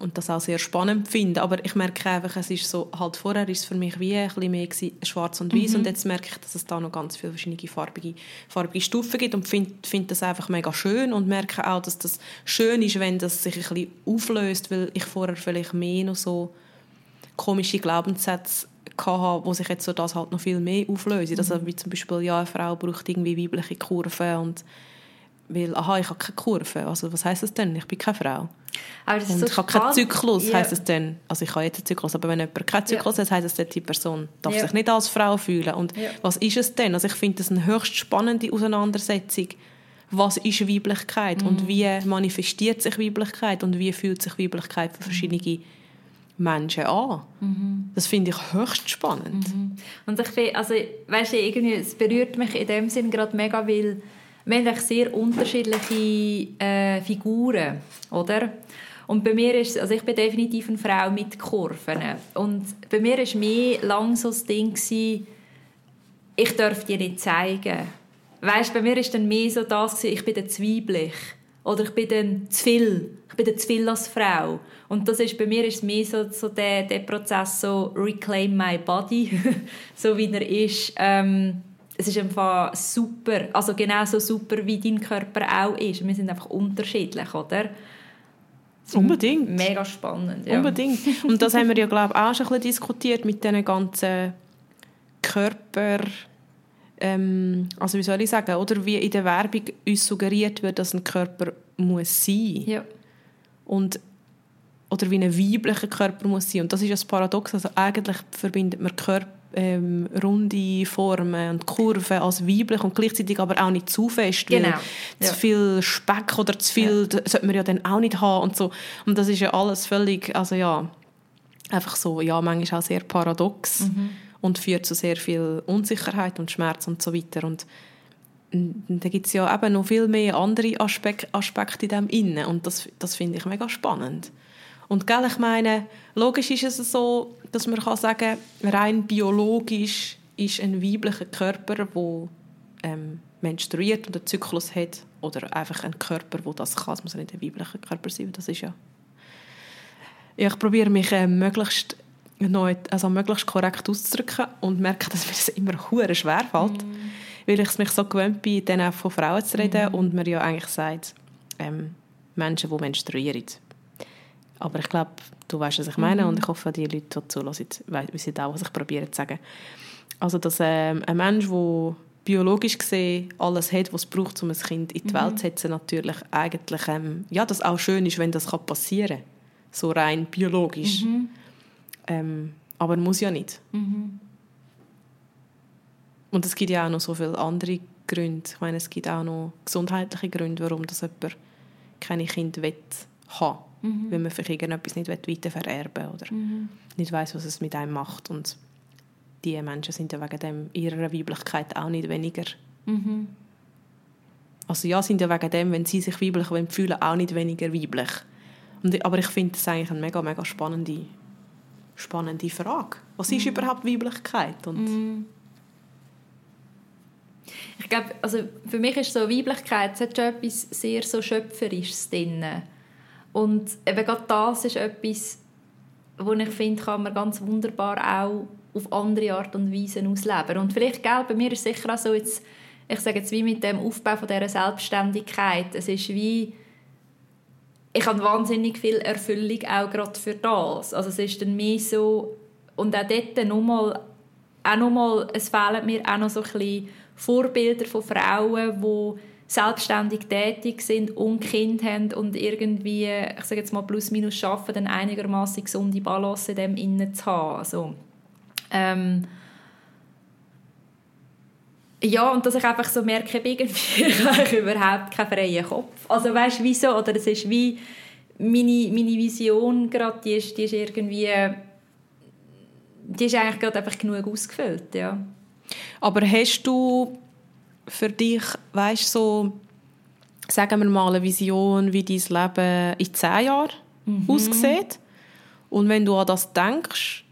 Speaker 2: und das auch sehr spannend finde. Aber ich merke einfach, es ist so, halt vorher ist es für mich wie ein bisschen mehr schwarz und weiß mhm. und jetzt merke ich, dass es da noch ganz viele verschiedene farbige, farbige Stufen gibt und finde find das einfach mega schön und merke auch, dass das schön ist, wenn das sich ein bisschen auflöst, weil ich vorher vielleicht mehr noch so komische Glaubenssätze hatte, wo sich jetzt so das halt noch viel mehr auflösen. Mhm. Also wie zum Beispiel, ja, eine Frau braucht irgendwie weibliche Kurven und weil, aha, ich habe keine Kurve. Also was heißt das denn? Ich bin keine Frau. Aber das und so ich habe keinen Zyklus, ja. heisst es dann. Also ich habe jetzt einen Zyklus, aber wenn jemand keinen Zyklus ja. hat, heisst es, die Person darf ja. sich nicht als Frau fühlen. Und ja. was ist es denn? Also ich finde das eine höchst spannende Auseinandersetzung. Was ist Weiblichkeit mhm. und wie manifestiert sich Weiblichkeit und wie fühlt sich Weiblichkeit für verschiedene Menschen an? Mhm. Das finde ich höchst spannend.
Speaker 1: Mhm. Und ich finde, also, weißt du, irgendwie, es berührt mich in dem Sinn gerade mega, weil wir haben sehr unterschiedliche äh, Figuren, oder? Und bei mir ist, also ich bin definitiv eine Frau mit Kurven. Und bei mir war mehr lang so das Ding, gewesen, ich darf dir nicht zeigen. Weißt, bei mir ist dann mehr so das, gewesen, ich bin dann zweiblich. Oder ich bin dann zu viel. Ich bin zu viel als Frau. Und das ist, bei mir ist mehr so, so der, der Prozess, so reclaim my body, <laughs> so wie er ist. Ähm, es ist einfach super, also genauso super, wie dein Körper auch ist. Wir sind einfach unterschiedlich, oder?
Speaker 2: Unbedingt.
Speaker 1: Mega spannend, ja.
Speaker 2: Unbedingt. Und das haben wir ja, glaube ich, auch schon ein bisschen diskutiert mit diesen ganzen Körper... Ähm, also wie soll ich sagen, oder wie in der Werbung uns suggeriert wird, dass ein Körper muss sein.
Speaker 1: Ja.
Speaker 2: Und oder wie ein weiblicher Körper muss sein. Und das ist das Paradox. Also eigentlich verbindet man Körper ähm, runde Formen und Kurven als weiblich und gleichzeitig aber auch nicht zu fest,
Speaker 1: genau. weil
Speaker 2: ja. zu viel Speck oder zu viel ja. sollte man ja dann auch nicht haben und so. Und das ist ja alles völlig, also ja, einfach so, ja, manchmal auch sehr paradox mhm. und führt zu sehr viel Unsicherheit und Schmerz und so weiter und da gibt es ja eben noch viel mehr andere Aspek Aspekte in dem Innen und das, das finde ich mega spannend. Und gell, ich meine, logisch ist es so, dass man kann sagen rein biologisch ist ein weiblicher Körper, der ähm, menstruiert und einen Zyklus hat, oder einfach ein Körper, der das kann. Es muss nicht ein weiblicher Körper sein, das ist ja... ja ich probiere mich äh, möglichst noch also möglichst korrekt auszudrücken und merke, dass mir das immer hure schwer fällt, mm. weil ich es mich so gewöhnt bin, dann auch von Frauen zu reden mm. und man ja eigentlich sagt, ähm, Menschen, die menstruieren. Aber ich glaube, du weißt, was ich meine mm. und ich hoffe, die Leute, die zulassen, wissen auch, was ich probiere zu sagen. Also, dass ähm, ein Mensch, der biologisch gesehen alles hat, was es braucht, um ein Kind in die Welt zu setzen, natürlich eigentlich, ähm, ja, das auch schön ist, wenn das passieren kann. So rein biologisch. Mhm. Ähm, aber muss ja nicht. Mhm. Und es gibt ja auch noch so viele andere Gründe. Ich meine, es gibt auch noch gesundheitliche Gründe, warum das jemand keine Kinder will haben mhm. Wenn man vielleicht irgendetwas nicht weiter vererben oder mhm. nicht weiß, was es mit einem macht. Und die Menschen sind ja wegen dem ihrer Weiblichkeit auch nicht weniger. Mhm. Also ja, sind ja wegen dem, wenn sie sich weiblich fühlen, auch nicht weniger weiblich. Und, aber ich finde das eigentlich eine mega, mega spannende spannende Frage. Was ist mhm. überhaupt Weiblichkeit? Und mhm.
Speaker 1: Ich glaube, also für mich ist so Weiblichkeit, es hat schon etwas sehr so Schöpferisches drin. Und eben gerade das ist etwas, wo ich finde, kann man ganz wunderbar auch auf andere Art und Weise ausleben. Und vielleicht, gell, bei mir ist sicher auch so, jetzt, ich sage jetzt wie mit dem Aufbau von dieser Selbstständigkeit, es ist wie ich habe wahnsinnig viel Erfüllung auch gerade für das. Also es ist dann mehr so, und auch dort nochmal, auch nochmal, es fehlen mir auch noch so ein bisschen Vorbilder von Frauen, die selbstständig tätig sind und Kind haben und irgendwie, ich sage jetzt mal plus minus schaffen, dann einigermaßen gesunde Balance in dem innen zu haben. Also, ähm, ja, und dass ich einfach so merke, irgendwie <laughs> habe ich überhaupt keinen freien Kopf. Also weißt du, wieso? Oder es ist wie meine, meine Vision gerade, die ist, die ist irgendwie, die ist eigentlich gerade einfach genug ausgefüllt, ja.
Speaker 2: Aber hast du für dich, weißt so, sagen wir mal, eine Vision, wie dein Leben in zehn Jahren mhm. aussieht? Und wenn du an das denkst,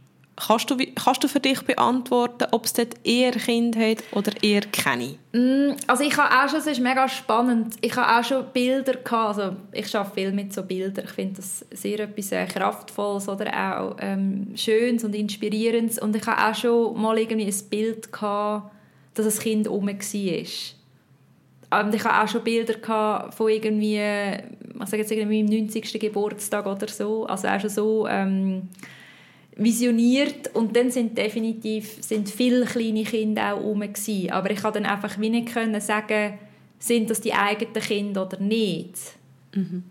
Speaker 2: Kannst du, kannst du für dich beantworten, ob es dort eher Kind hat oder eher keine?
Speaker 1: Mm, also ich habe auch schon, es ist mega spannend, ich habe auch schon Bilder gehabt, also ich arbeite viel mit so Bildern, ich finde das sehr etwas äh, Kraftvolles oder auch ähm, Schönes und Inspirierendes und ich habe auch schon mal irgendwie ein Bild gehabt, dass ein Kind rum war. Und ich habe auch schon Bilder von irgendwie, ich sage jetzt irgendwie im 90. Geburtstag oder so, also auch schon so... Ähm, visioniert und dann sind definitiv sind viele kleine Kinder auch gewesen. aber ich konnte dann einfach wie nicht können sagen sind das die eigenen Kinder oder nicht mhm.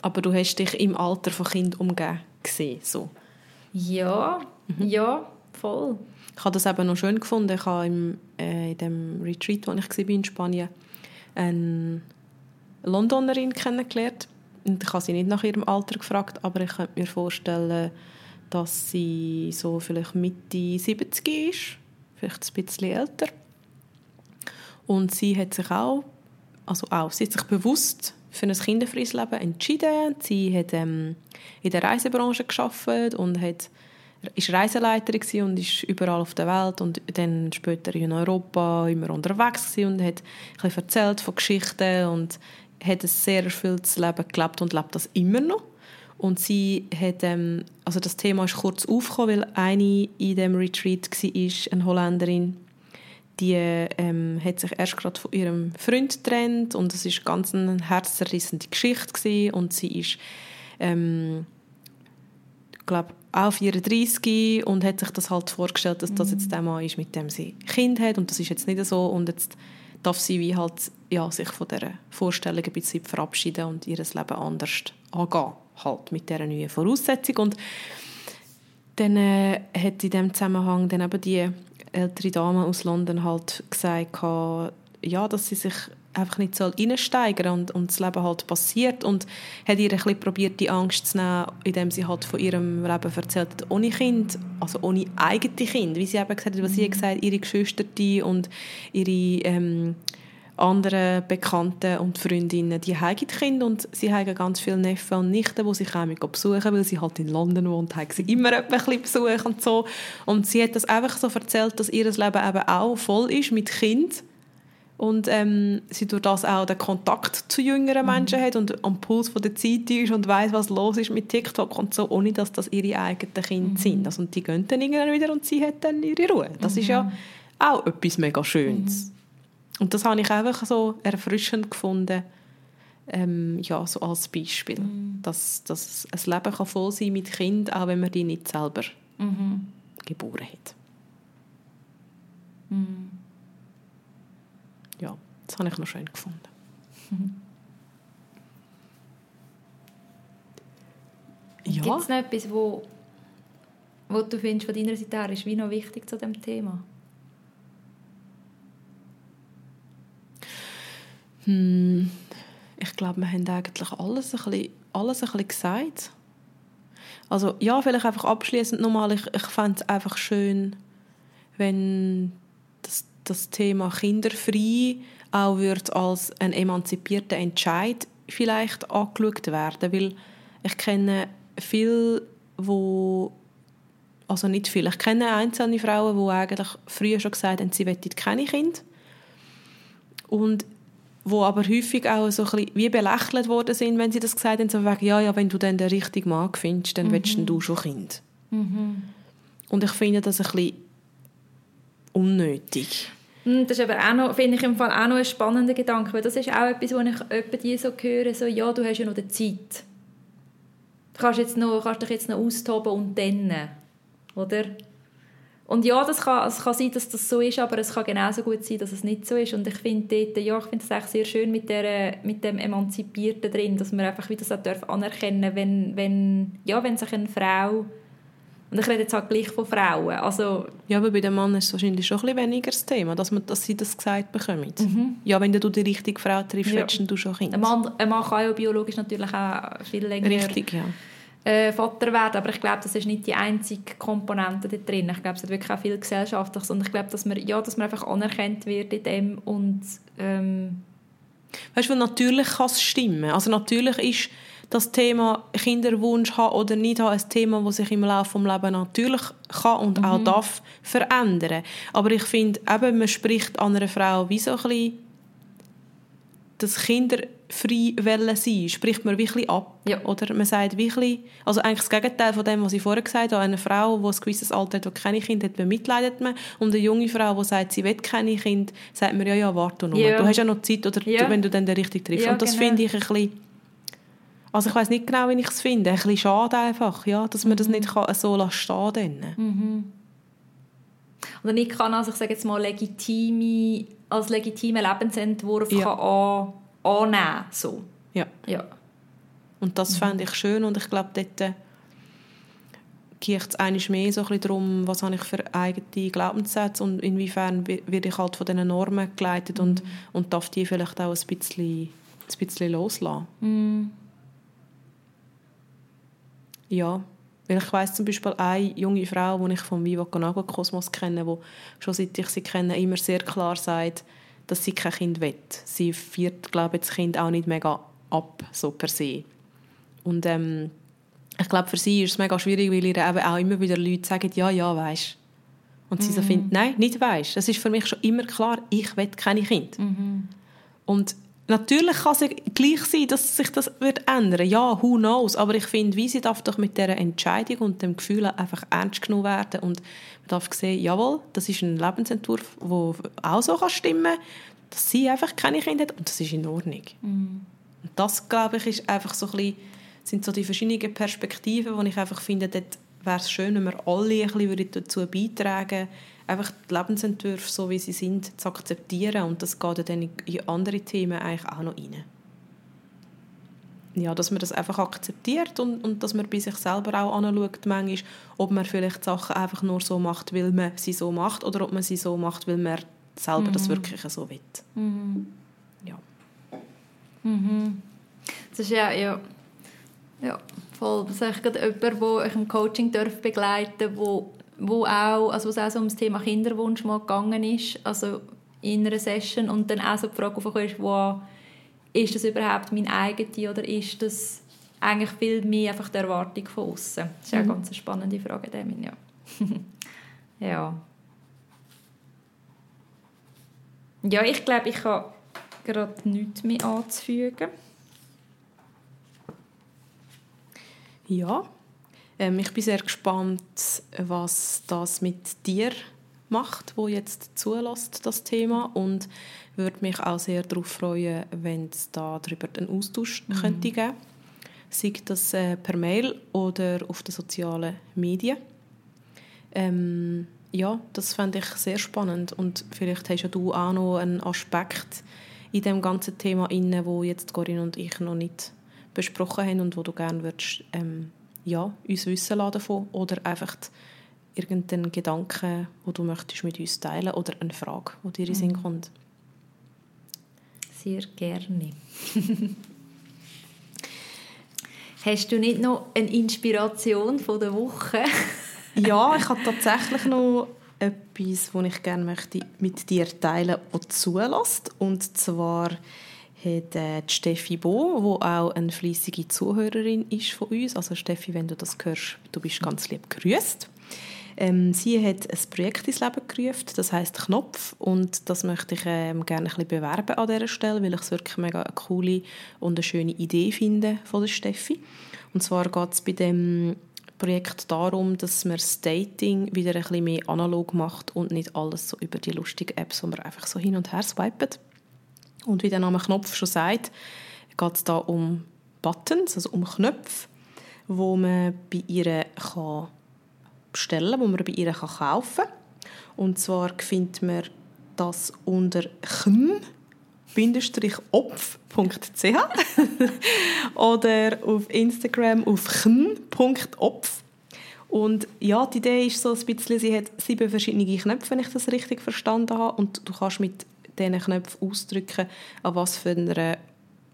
Speaker 2: aber du hast dich im Alter von Kind umgeben gesehen so
Speaker 1: ja mhm. ja voll
Speaker 2: ich habe das eben noch schön gefunden ich habe im, äh, in dem Retreat wo ich war in Spanien eine Londonerin kennengelernt und ich habe sie nicht nach ihrem Alter gefragt, aber ich könnte mir vorstellen, dass sie so vielleicht Mitte 70 ist, vielleicht ein bisschen älter. Und sie hat sich auch, also auch, sie hat sich bewusst für ein kinderfreies Leben entschieden. Sie hat ähm, in der Reisebranche geschafft und hat ist Reiseleiterin und ist überall auf der Welt und dann später in Europa immer unterwegs und hat ein erzählt von Geschichten und hat ein sehr erfülltes Leben gelebt und lebt das immer noch. Und sie hat, ähm, also das Thema ist kurz aufgekommen, weil eine in dem Retreat war, eine Holländerin, die ähm, hat sich erst gerade von ihrem Freund getrennt und es ist ganz eine herzzerrissende Geschichte gewesen. und sie ist, ähm, glaube auch 34 und hat sich das halt vorgestellt, dass das jetzt der Mann ist, mit dem sie Kind hat und das ist jetzt nicht so und jetzt darf sie wie halt, ja, sich von dieser Vorstellung ein bisschen verabschieden und ihr Leben anders angehen, halt mit dieser neuen Voraussetzung. Und dann äh, hat in diesem Zusammenhang dann eben die ältere Dame aus London halt gesagt, ja, dass sie sich einfach nicht reinsteigern soll und, und das Leben halt passiert und hat ihr ein bisschen probiert, die Angst zu nehmen, indem sie halt von ihrem Leben erzählt hat, ohne Kind, also ohne eigene Kind, wie sie eben gesagt hat, was sie gesagt ihre Geschwister und ihre ähm, anderen Bekannten und Freundinnen, die haben Kinder und sie haben ganz viele Neffen und Nichten, die sie kommen besuchen, weil sie halt in London wohnt, haben sie immer ein Besuch und so. Und sie hat das einfach so erzählt, dass ihr Leben eben auch voll ist mit Kind und ähm, sie durch das auch den Kontakt zu jüngeren
Speaker 1: Mhm.
Speaker 2: Menschen hat und am Puls von der Zeit ist und weiß, was los ist mit TikTok und so, ohne dass das ihre eigenen Kinder
Speaker 1: Mhm.
Speaker 2: sind. Also, und die gehen dann irgendwann wieder und sie hat dann ihre Ruhe. Das ist
Speaker 1: Mhm.
Speaker 2: ja auch etwas mega Schönes. Und das habe ich einfach so erfrischend gefunden, ähm, ja, so als Beispiel.
Speaker 1: Mhm.
Speaker 2: Dass, dass ein Leben kann voll sein mit Kind, auch wenn man die nicht selber
Speaker 1: Mhm.
Speaker 2: geboren hat.
Speaker 1: Mhm.
Speaker 2: Das habe ich noch schön gefunden.
Speaker 1: Gibt <laughs>
Speaker 2: Ja,
Speaker 1: es noch etwas, wo, wo du findest, von deiner Seite her ist wie noch wichtig zu dem Thema?
Speaker 2: hm, ich glaube, wir haben eigentlich alles ein bisschen, alles ein bisschen gesagt. Also ja, vielleicht einfach abschließend nochmal, ich, ich fände es einfach schön, wenn das, das Thema kinderfrei auch wird als ein emanzipierter Entscheid vielleicht angeschaut werden, weil ich kenne viele, wo also nicht viele, ich kenne einzelne Frauen, die eigentlich früher schon gesagt haben, sie wollen keine Kinder und wo aber häufig auch so ein bisschen wie belächelt worden sind, wenn sie das gesagt haben, so wegen, ja, ja, wenn du dann den richtigen Mann findest, dann willst du schon Kind. Und ich finde das ein bisschen unnötig.
Speaker 1: Hm, Das ist aber auch noch, finde ich im Fall auch noch ein spannender Gedanke, weil das ist auch etwas, wo ich öppe die so höre, so, ja, du hast ja noch die Zeit. Du kannst, jetzt noch, kannst dich jetzt noch austoben und dann, oder? Und ja, das kann, es kann sein, dass das so ist, aber es kann genauso gut sein, dass es nicht so ist. Und ich finde dort, ja, ich finde es eigentlich sehr schön mit, der, mit dem Emanzipierten drin, dass man einfach wie das auch darf anerkennen wenn, wenn, ja, wenn sich eine Frau, ich rede jetzt halt gleich von Frauen, also
Speaker 2: Ja, aber bei dem Mann ist es wahrscheinlich schon ein bisschen weniger das Thema, dass, man, dass sie das gesagt bekommen. Ja, wenn du die richtige Frau triffst,
Speaker 1: Ja.
Speaker 2: du schon Kind.
Speaker 1: ein Mann, ein Mann kann ja biologisch natürlich auch viel länger
Speaker 2: Richtig, ja.
Speaker 1: äh, Vater werden, aber ich glaube, das ist nicht die einzige Komponente da drin. Ich glaube, es hat wirklich auch viel Gesellschaftliches und ich glaube, dass man, ja, dass man einfach anerkannt wird in dem und ähm,
Speaker 2: Weißt du, natürlich kann es stimmen. Also natürlich ist das Thema Kinderwunsch haben oder nicht haben ein Thema, das sich im Laufe des Lebens natürlich kann und auch darf verändern. Aber ich finde, eben, man spricht an einer Frau wie so ein bisschen das kinderfrei wollen sein, spricht man wirklich ab.
Speaker 1: Ja.
Speaker 2: Oder man sagt wirklich, also eigentlich das Gegenteil von dem, was ich vorher gesagt habe, eine Frau, die ein gewisses Alter hat, die keine Kinder hat, bemitleidet man. Und eine junge Frau, die sagt, sie will keine Kinder, sagt man, ja, ja, warte nur.
Speaker 1: Ja.
Speaker 2: Du hast ja noch Zeit, oder
Speaker 1: Ja.
Speaker 2: wenn du dann den richtig triffst.
Speaker 1: Ja,
Speaker 2: und das
Speaker 1: genau.
Speaker 2: finde ich ein bisschen, also ich weiß nicht genau, wie ich es finde, ein bisschen schade einfach, ja, dass man
Speaker 1: Mhm.
Speaker 2: das nicht kann, so stehen kann.
Speaker 1: oder nicht kann als ich sage jetzt mal legitime, als legitimen Lebensentwurf
Speaker 2: Ja.
Speaker 1: kann an, annehmen so.
Speaker 2: Ja.
Speaker 1: Ja.
Speaker 2: Und
Speaker 1: Mhm.
Speaker 2: das fände ich schön und ich glaube, dort geht es eigentlich mehr so ein bisschen darum, was habe ich für eigene Glaubenssätze und inwiefern wi- werde ich halt von diesen Normen geleitet und,
Speaker 1: Mhm.
Speaker 2: und darf die vielleicht auch ein bisschen, ein bisschen loslassen.
Speaker 1: Mhm.
Speaker 2: Ja, weil ich weiss zum Beispiel eine junge Frau, die ich vom Viva Con Agua Kosmos kenne, die schon seit ich sie kenne, immer sehr klar sagt, dass sie kein Kind will. Sie führt, glaube ich, das Kind auch nicht mega ab, so per se. Und ähm, ich glaube, für sie ist es mega schwierig, weil ihr eben auch immer wieder Leute sagen, ja, ja, weisst. Und sie so findet, nein, nicht weisst. Das ist für mich schon immer klar, ich will keine Kind. Und natürlich kann es ja gleich sein, dass sich das wird ändern. Ja, who knows. Aber ich finde, wie sie darf doch mit dieser Entscheidung und dem Gefühl einfach ernst genommen werden und man darf sehen, jawohl, das ist ein Lebensentwurf, der auch so kann stimmen kann, dass sie einfach keine Kinder hat und das ist in Ordnung. Und das, glaube ich, ist einfach so ein bisschen, sind so die verschiedenen Perspektiven, wo ich einfach finde, dort wäre es schön, wenn wir alle ein bisschen dazu beitragen einfach die Lebensentwürfe, so wie sie sind, zu akzeptieren. Und das geht dann in andere Themen eigentlich auch noch rein. Ja, dass man das einfach akzeptiert und, und dass man bei sich selber auch anschaut, manchmal, ob man vielleicht Sachen einfach nur so macht, weil man sie so macht, oder ob man sie so macht, weil man selber das wirklich so will. Ja.
Speaker 1: Das ist ja, ja, ja voll. Das ist gerade jemand, wo ich im Coaching darf begleiten wo, wo auch, also wo es auch so um das Thema Kinderwunsch mal gegangen ist, also in einer Session und dann auch so die Frage aufgekommen ist, wo, ist das überhaupt mein eigenes oder ist das eigentlich viel mehr einfach die Erwartung von außen? Das ist ja eine ganz spannende Frage, Demin, ja. <laughs> ja. ja, ich glaube, ich habe gerade nichts mehr anzufügen.
Speaker 2: Ja, ähm, ich bin sehr gespannt, was das mit dir macht, wo jetzt zulässt das Thema und würde mich auch sehr darauf freuen, wenn es da darüber einen Austausch mhm. könnte geben, sei das äh, per Mail oder auf den sozialen Medien. Ähm, ja, das fände ich sehr spannend und vielleicht hast ja du auch noch einen Aspekt in dem ganzen Thema inne, wo jetzt Corinne und ich noch nicht besprochen haben und wo du gerne würdest, ähm, ja, uns wissen lassen davon oder einfach irgendeinen Gedanken, wo du möchtest mit uns teilen oder eine Frage, die dir in den Sinn mhm. kommt.
Speaker 1: Sehr gerne. <laughs> Hast du nicht noch eine Inspiration von der Woche? <laughs>
Speaker 2: ja, ich habe <laughs> tatsächlich noch etwas, das ich gerne möchte mit dir teilen möchte, zulässt. Und zwar hat äh, die Steffi Bo, die auch eine fleissige Zuhörerin ist von uns. Also Steffi, wenn du das hörst, du bist ganz lieb grüßt. Ähm, sie hat ein Projekt ins Leben gerufen, das heißt Knopf und das möchte ich ähm, gerne ein bisschen bewerben an dieser Stelle, weil ich es wirklich mega eine coole und eine schöne Idee finde von der Steffi. Und zwar geht es bei dem Projekt darum, dass man das Dating wieder ein bisschen mehr analog macht und nicht alles so über die lustigen Apps, wo man einfach so hin und her swipet. Und wie der Name Knopf schon sagt, geht es da um Buttons, also um Knöpfe, wo man bei ihr kann bestellen, wo man bei ihr kann kaufen. Und zwar findet man das unter chm opf.ch <laughs> oder auf Instagram auf chm.opf. Und ja, die Idee ist so ein bisschen, sie hat sieben verschiedene Knöpfe, wenn ich das richtig verstanden habe. Und du kannst mit diesen Knöpfen ausdrücken, an was für einer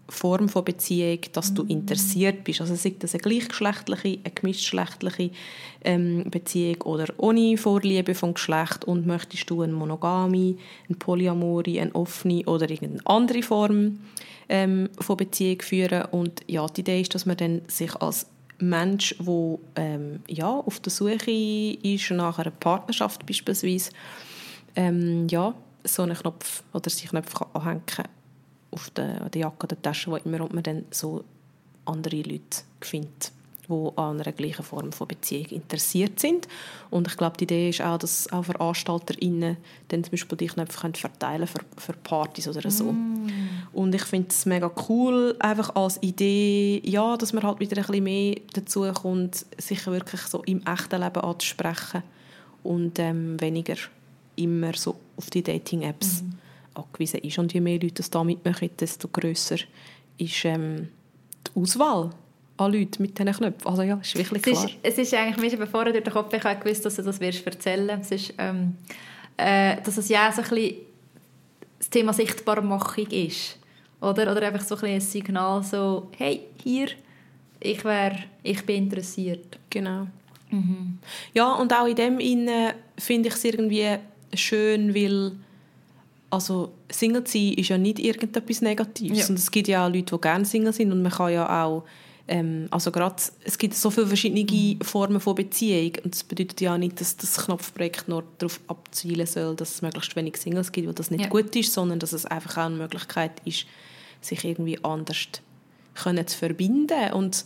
Speaker 2: Form von Beziehung, dass du interessiert bist. Also sei das eine gleichgeschlechtliche, eine gemischtgeschlechtliche ähm, Beziehung oder ohne Vorliebe vom Geschlecht und möchtest du eine Monogamie, eine Polyamorie, eine offene oder irgendeine andere Form ähm, von Beziehung führen. Und ja, die Idee ist, dass man dann sich als Mensch, der ähm, ja, auf der Suche ist nach einer Partnerschaft beispielsweise, ähm, ja, so einen Knopf oder sich Knöpfe anhängen kann auf der, der Jacke oder Tasche, wo immer und man dann so andere Leute findet, die an einer gleichen Form von Beziehung interessiert sind. Und ich glaube, die Idee ist auch, dass auch VeranstalterInnen dann zum Beispiel die Knöpfe verteilen für, für Partys oder so. Mm. Und ich finde es mega cool, einfach als Idee, ja, dass man halt wieder ein bisschen mehr dazu kommt, sich wirklich so im echten Leben anzusprechen und ähm, weniger immer so auf die Dating-Apps. Mm angewiesen ist. Und je mehr Leute das da mitmachen, desto grösser ist ähm, die Auswahl an Leuten mit diesen Knöpfen. Also ja, ist wirklich klar.
Speaker 1: Es ist, es ist eigentlich, mir bevor durch den Kopf ich gewusst, dass du das wirst erzählen es ist, ähm, äh, dass es ja so ein bisschen das Thema Sichtbarmachung ist. Oder, oder einfach so ein, ein Signal, so, hey, hier, ich, wär, ich bin interessiert.
Speaker 2: Genau. Mhm. Ja, und auch in dem finde ich es irgendwie schön, weil also Single sein ist ja nicht irgendetwas Negatives. Ja. Und es gibt ja auch Leute, die gerne Single sind und man kann ja auch ähm, also gerade, es gibt so viele verschiedene. Formen von Beziehung und das bedeutet ja nicht, dass das Knopfprojekt nur darauf abzielen soll, dass es möglichst wenig Singles gibt, wo das nicht ja. gut ist, sondern dass es einfach auch eine Möglichkeit ist, sich irgendwie anders können zu verbinden und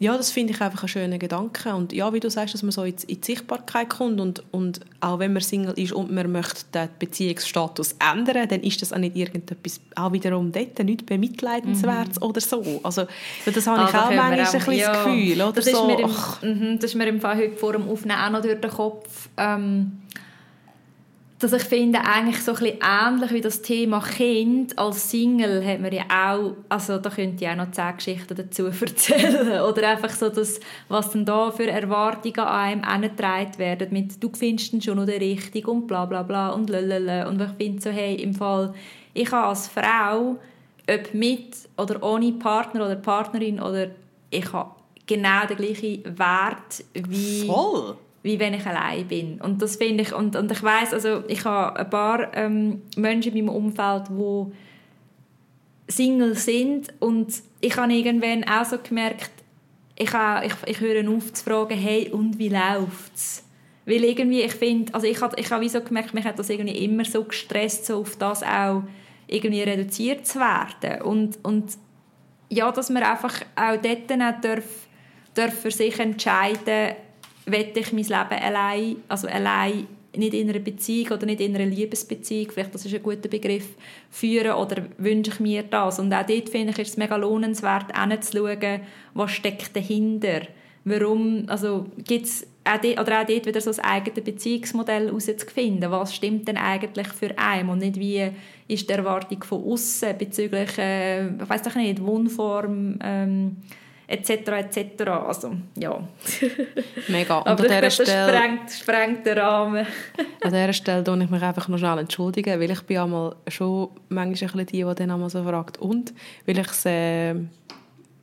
Speaker 2: ja, das finde ich einfach einen schönen Gedanke. Und ja, wie du sagst, dass man so in die Sichtbarkeit kommt und, und auch wenn man Single ist und man möchte den Beziehungsstatus ändern, dann ist das auch nicht irgendetwas, auch wiederum dort, nicht bemitleidenswert mhm. oder so. Also das habe ich ah, auch manchmal ein bisschen ja, das Gefühl. Oder
Speaker 1: das,
Speaker 2: so.
Speaker 1: ist mir im, mh, das ist mir im Fall heute vor dem Aufnehmen auch noch durch den Kopf ähm, dass ich finde, eigentlich so ein bisschen ähnlich wie das Thema Kind als Single hat man ja auch, also da könnte ich auch noch zehn Geschichten dazu <laughs> erzählen oder einfach so, dass, was dann da für Erwartungen an einem angetragen werden mit «du findest ihn schon noch richtig» und bla bla bla und lalala und ich finde so, hey, im Fall, ich habe als Frau, ob mit oder ohne Partner oder Partnerin oder ich habe genau den gleichen Wert wie...
Speaker 2: Voll!
Speaker 1: Wie wenn ich allein bin. Und das finde ich, und, und ich weiß also ich habe ein paar ähm, Menschen in meinem Umfeld, die Single sind und ich habe irgendwann auch so gemerkt, ich, habe, ich, ich höre auf zu fragen, hey, und wie läuft's? Weil irgendwie, ich finde, also ich habe ich hab wie so gemerkt, mich hat das irgendwie immer so gestresst, so auf das auch irgendwie reduziert zu werden. Und, und ja, dass man einfach auch dort auch darf, darf für sich entscheiden, will ich mein Leben allein, also allein nicht in einer Beziehung oder nicht in einer Liebesbeziehung, vielleicht das ist ein guter Begriff, führen oder wünsche ich mir das. Und auch dort finde ich, ist es mega lohnenswert, hinzuschauen, was steckt dahinter. Warum, also gibt's auch dort, oder auch dort wieder so das eigene Beziehungsmodell herauszufinden. Was stimmt denn eigentlich für einen und nicht wie ist die Erwartung von außen bezüglich, äh, ich weiß doch nicht, Wohnform, ähm, etc. etc. Also, ja. <laughs>
Speaker 2: Mega. Und
Speaker 1: Aber
Speaker 2: an dieser Stelle,
Speaker 1: sprengt, sprengt den Rahmen. <laughs>
Speaker 2: an dieser Stelle tue ich mich einfach noch schnell entschuldigen, weil ich bin einmal schon manchmal ein die, die dann einmal so fragt. Und weil, ich's, äh,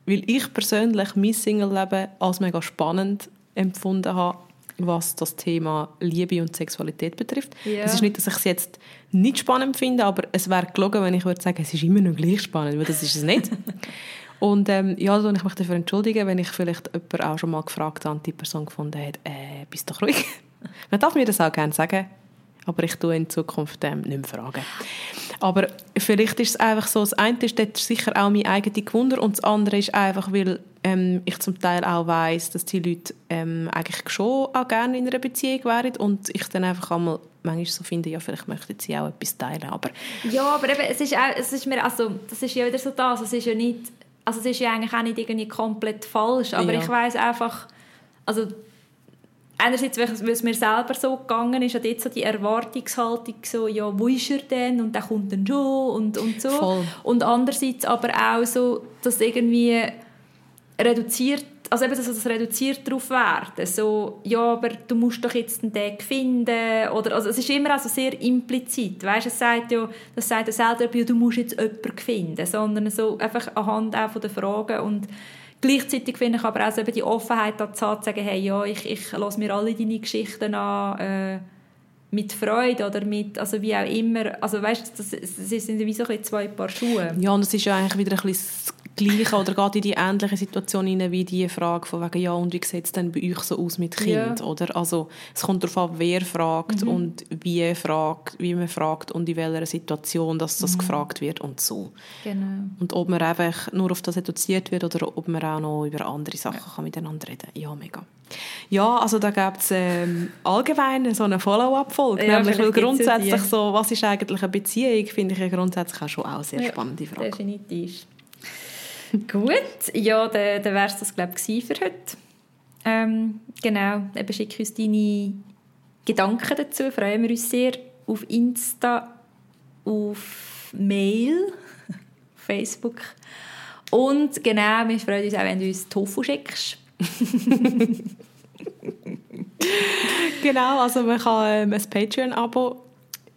Speaker 2: weil ich persönlich mein Single-Leben als mega spannend empfunden habe, was das Thema Liebe und Sexualität betrifft.
Speaker 1: Ja.
Speaker 2: Es ist nicht, dass ich es jetzt nicht spannend finde, aber es wäre gelogen, wenn ich würde sagen, es ist immer noch gleich spannend, weil das ist es nicht. <laughs> Und ähm, ja, da ich mich dafür entschuldigen, wenn ich vielleicht jemanden auch schon mal gefragt habe und die Person gefunden hat, äh, bist doch ruhig. <laughs> Man darf mir das auch gerne sagen, aber ich tue in Zukunft ähm, nicht mehr fragen. Aber vielleicht ist es einfach so, das eine ist dort sicher auch mein eigenes Gewunder und das andere ist einfach, weil ähm, ich zum Teil auch weiss, dass die Leute ähm, eigentlich schon auch gerne in einer Beziehung wären und ich dann einfach einmal manchmal so finde, ja, vielleicht möchten sie auch etwas teilen, aber
Speaker 1: Ja, aber eben, es ist auch, es ist mir, also, das ist ja wieder so das, es ist ja nicht, also es ist ja eigentlich auch nicht irgendwie komplett falsch, aber
Speaker 2: Ja.
Speaker 1: ich weiß einfach, also einerseits, weil es mir selber so gegangen ist, hat jetzt so die Erwartungshaltung so, ja, wo ist er denn und der kommt dann schon und, und so.
Speaker 2: Voll.
Speaker 1: Und andererseits aber auch so, dass irgendwie reduziert, also eben, dass das reduziert darauf werden, so, ja, aber du musst doch jetzt einen Tag finden, oder, also es ist immer also sehr implizit, weißt, es sagt ja, das sagt ja selten, du musst jetzt jemanden finden, sondern so einfach anhand auch von den Fragen. Und gleichzeitig finde ich aber auch so eben die Offenheit dazu zu sagen, hey, ja, ich, ich lasse mir alle deine Geschichten an, äh, mit Freude oder mit, also wie auch immer, also weißt, das, das sind wie so ein zwei Paar Schuhe.
Speaker 2: Ja, und es ist ja eigentlich wieder ein bisschen Gleiche oder geht in die ähnliche Situation hinein wie die Frage von wegen, ja, und wie sieht es denn bei euch so aus mit Kind,
Speaker 1: Ja. Mhm.
Speaker 2: oder? Also, es kommt darauf an, wer fragt und wie, fragt, wie man fragt und in welcher Situation dass
Speaker 1: Mhm.
Speaker 2: das gefragt wird und so.
Speaker 1: Genau.
Speaker 2: Und ob man einfach nur auf das reduziert wird oder ob man auch noch über andere Sachen kann miteinander reden kann. Ja, mega. Ja, also da gibt es ähm, allgemein so eine Follow-up-Folge,
Speaker 1: Ja,
Speaker 2: nämlich weil
Speaker 1: ja
Speaker 2: grundsätzlich so, was ist eigentlich eine Beziehung, finde ich ja grundsätzlich auch schon auch eine sehr
Speaker 1: Ja,
Speaker 2: spannende Frage.
Speaker 1: Definitiv. <laughs> Gut, ja, dann, dann wäre es das, glaube ich, für heute. Ähm, genau, eben schick uns deine Gedanken dazu, freuen wir uns sehr auf Insta, auf Mail, <laughs> Facebook und genau, wir freuen uns auch, wenn du uns Tofu schickst. <laughs>
Speaker 2: Genau, also man kann ähm, ein Patreon-Abo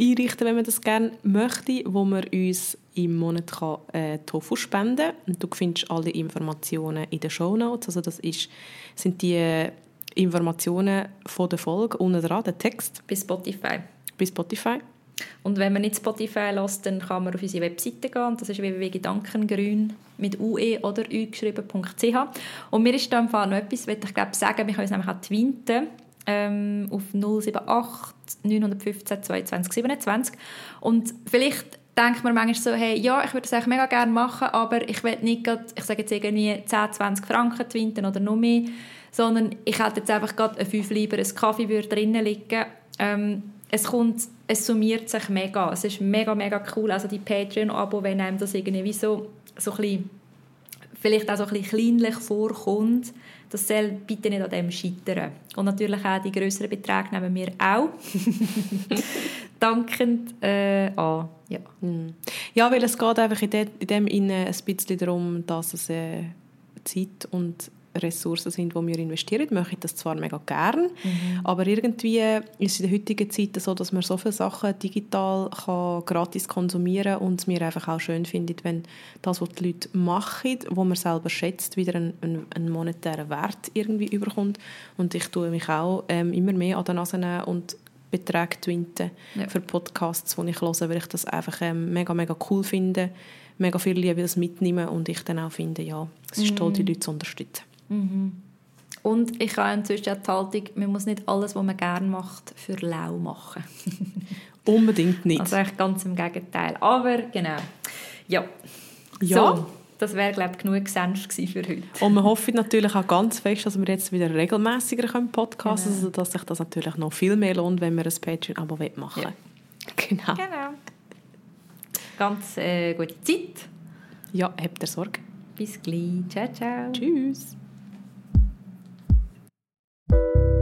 Speaker 2: einrichten, wenn man das gerne möchte, wo man uns im Monat kann, äh, Tofu spenden kann. Und du findest alle Informationen in den Shownotes. Also das ist, sind die Informationen von der Folge unten dran, der Text
Speaker 1: Bei Spotify.
Speaker 2: bei Spotify.
Speaker 1: Und wenn man nicht Spotify lässt, dann kann man auf unsere Webseite gehen. Und das ist www.gedankengrün mit ue oder ü geschrieben.ch. Und mir ist da im Fall noch etwas, will ich glaube sagen, wir können uns nämlich auch twinten ähm, auf 078 915 22 27. Und vielleicht denkt man manchmal so, hey, ja, ich würde das eigentlich mega gerne machen, aber ich will nicht grad, ich sage jetzt irgendwie 10, 20 Franken twinten oder noch mehr, sondern ich hätte jetzt einfach gerade ein 5 lieber ein Kaffee würde drinnen liegen. Ähm, es kommt, es summiert sich mega. Es ist mega, mega cool. Also die Patreon-Abo, wenn einem das irgendwie so, so ein bisschen, vielleicht auch so ein bisschen kleinlich vorkommt, das soll bitte nicht an dem scheitern. Und natürlich auch die grösseren Beträge nehmen wir auch <laughs> dankend äh, an. Ja.
Speaker 2: Hm. Ja, weil es geht einfach in, de, in dem Inne ein bisschen darum, dass es äh, Zeit und Ressourcen sind, die wir investieren. Wir möchten das zwar mega gern, aber irgendwie ist es in der heutigen Zeit so, dass man so viele Sachen digital kann, gratis konsumieren kann und es mir einfach auch schön findet, wenn das, was die Leute machen, wo man selber schätzt, wieder einen, einen, einen monetären Wert irgendwie überkommt. Und ich tue mich auch ähm, immer mehr an der Nase nehmen und Beträge twinten
Speaker 1: Ja.
Speaker 2: für Podcasts, die ich höre, weil ich das einfach ähm, mega, mega cool finde, mega viel Liebe das mitnehmen und ich dann auch finde, ja, es ist toll, die Leute zu unterstützen.
Speaker 1: Und ich habe inzwischen die Haltung, man muss nicht alles, was man gerne macht, für lau machen. <laughs>
Speaker 2: Unbedingt nicht.
Speaker 1: Also eigentlich ganz im Gegenteil. Aber genau. Ja.
Speaker 2: Ja.
Speaker 1: So, das wäre, glaube ich, genug Senf für heute.
Speaker 2: Und wir hoffen natürlich auch ganz fest, dass wir jetzt wieder regelmäßiger können podcasten
Speaker 1: Genau.
Speaker 2: können, also dass sich das natürlich noch viel mehr lohnt, wenn wir ein Patreon-Abo machen
Speaker 1: Ja.
Speaker 2: Genau.
Speaker 1: Genau. Ganz äh, gute Zeit.
Speaker 2: Ja, habt ihr Sorge.
Speaker 1: Bis gleich. Ciao, ciao.
Speaker 2: Tschüss. Thank you.